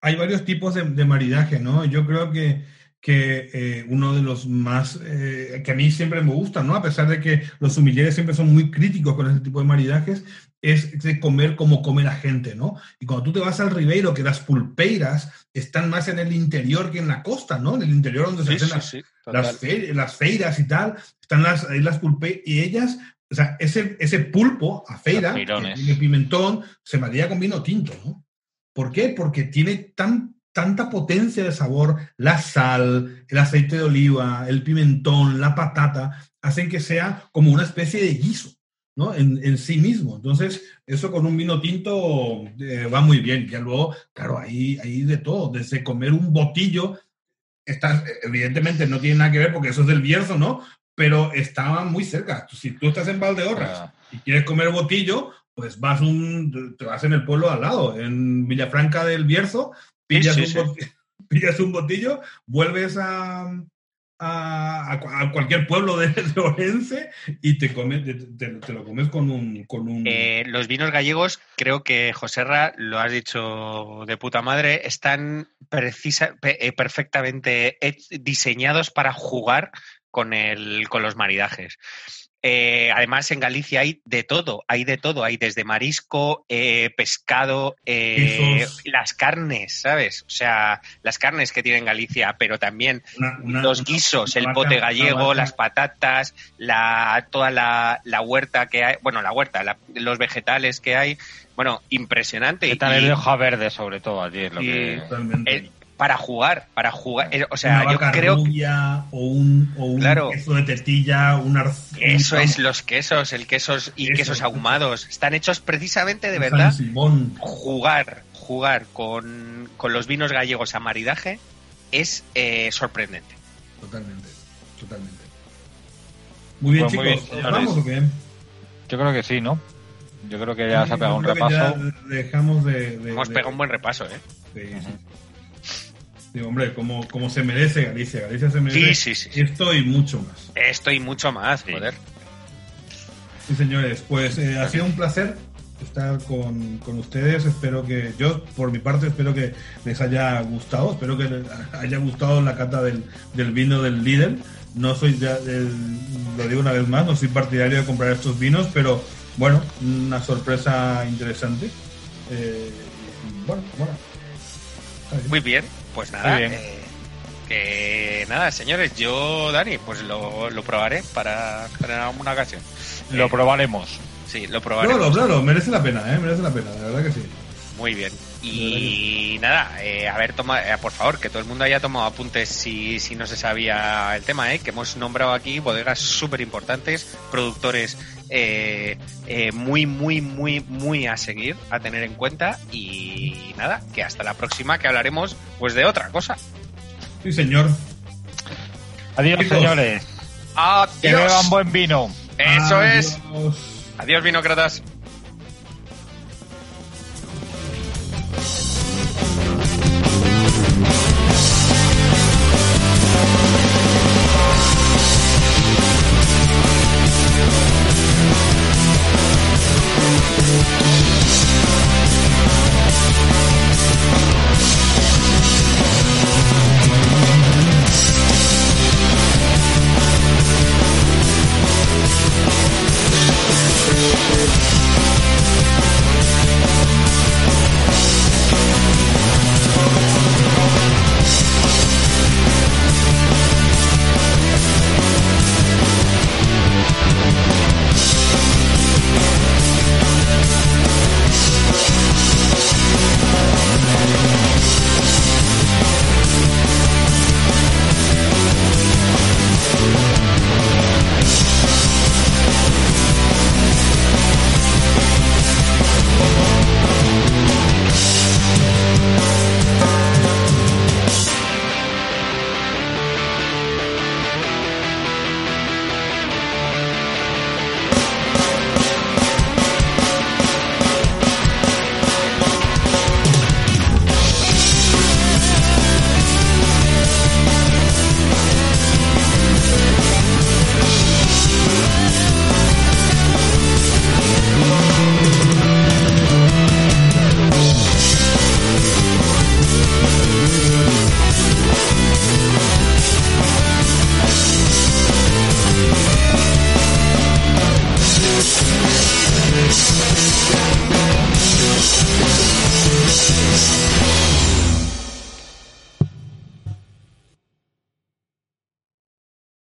S3: hay varios tipos de, de maridaje, ¿no? Yo creo que, que eh, uno de los más, eh, que a mí siempre me gusta, ¿no? A pesar de que los sumilleres siempre son muy críticos con este tipo de maridajes, es de comer como come la gente, ¿no? Y cuando tú te vas al Ribeiro, que las pulpeiras están más en el interior que en la costa, ¿no? En el interior donde se hacen
S1: sí,
S3: las,
S1: sí,
S3: las, fe- las feiras y tal, están las, las pulpeiras, y ellas, o sea, ese, ese pulpo a feira, tiene pimentón, se marida con vino tinto, ¿no? ¿Por qué? Porque tiene tan, tanta potencia de sabor, la sal, el aceite de oliva, el pimentón, la patata, hacen que sea como una especie de guiso, ¿no? En, en sí mismo. Entonces, eso con un vino tinto eh, va muy bien. Ya luego, claro, ahí, ahí de todo, desde comer un botillo, está, evidentemente no tiene nada que ver porque eso es del Bierzo, ¿no? Pero estaba muy cerca. Si tú estás en Valdeorras
S4: Ah,
S3: y quieres comer botillo, pues vas un, te vas en el pueblo al lado, en Villafranca del Bierzo, pillas,
S1: sí,
S3: un,
S1: sí.
S3: pillas un botillo, vuelves a, a, a cu- a cualquier pueblo de, de Orense y te, comes, te, lo comes con un... Con un
S1: Eh, los vinos gallegos, creo que Joserra, lo has dicho de puta madre, están precisa, eh, perfectamente diseñados para jugar con, el, con los maridajes. Eh, además, en Galicia hay de todo, hay de todo, hay desde marisco, eh, pescado, eh, las carnes, ¿sabes? O sea, las carnes que tiene Galicia, pero también
S3: una- una-
S1: los guisos,
S3: una
S1: el
S3: vaca-
S1: pote gallego, las patatas, la, toda la, la huerta que hay, bueno, la huerta, la- los vegetales que hay, bueno, impresionante.
S4: ¿Qué tal
S1: Y-
S4: el de hoja verde, sobre todo, allí? Es lo
S1: y-
S4: que...
S1: Para jugar, para jugar. O sea,
S3: una
S1: yo creo
S3: rubia o un, o un
S1: Claro.
S3: queso de tetilla, un arz-
S1: eso es los quesos, el quesos y
S3: Eso.
S1: quesos ahumados. Están hechos precisamente de verdad jugar, jugar con, con los vinos gallegos a maridaje es eh, sorprendente.
S3: Totalmente, totalmente. Muy bien,
S4: Pues muy
S3: chicos.
S4: bien,
S3: ¿Nos
S4: señores.
S3: ¿Vamos o qué?
S4: Yo creo que sí, ¿no? Yo creo que ya se ha pegado un repaso.
S3: Dejamos de. de-
S1: Hemos
S3: de-
S1: pegado un buen repaso, ¿eh?
S3: Sí, sí. Sí, hombre, como, como se merece Galicia. Galicia se merece
S1: Sí, sí, sí.
S3: esto y mucho más.
S1: Esto y mucho más,
S4: Sí.
S1: joder.
S3: Sí, señores, pues eh, ha sido un placer estar con, con ustedes. Espero que, yo por mi parte, espero que les haya gustado. Espero que les haya gustado la cata del, del vino del líder. No soy, ya, el- lo digo una vez más, no soy partidario de comprar estos vinos, pero bueno, una sorpresa interesante. Eh, bueno, bueno.
S1: Muy bien, pues nada. Eh, que nada, señores, yo, Dani, pues lo, lo probaré para, para alguna ocasión.
S4: Lo
S1: Eh,
S4: probaremos.
S1: Sí, lo probaremos.
S3: Claro, claro, merece la pena, ¿eh? merece la pena, de verdad que sí.
S1: Muy bien. Y nada, eh, a ver, toma, eh, por favor, que todo el mundo haya tomado apuntes si, si no se sabía el tema, ¿eh? que hemos nombrado aquí bodegas súper importantes, productores eh, eh, muy, muy, muy, muy a seguir, a tener en cuenta. Y nada, que hasta la próxima que hablaremos pues de otra cosa.
S3: Sí, señor.
S4: Adiós,
S3: Chicos.
S4: señores. Que beban
S1: Adiós.
S4: buen vino.
S1: Eso es.
S3: Adiós.
S1: Adiós, vinócratas.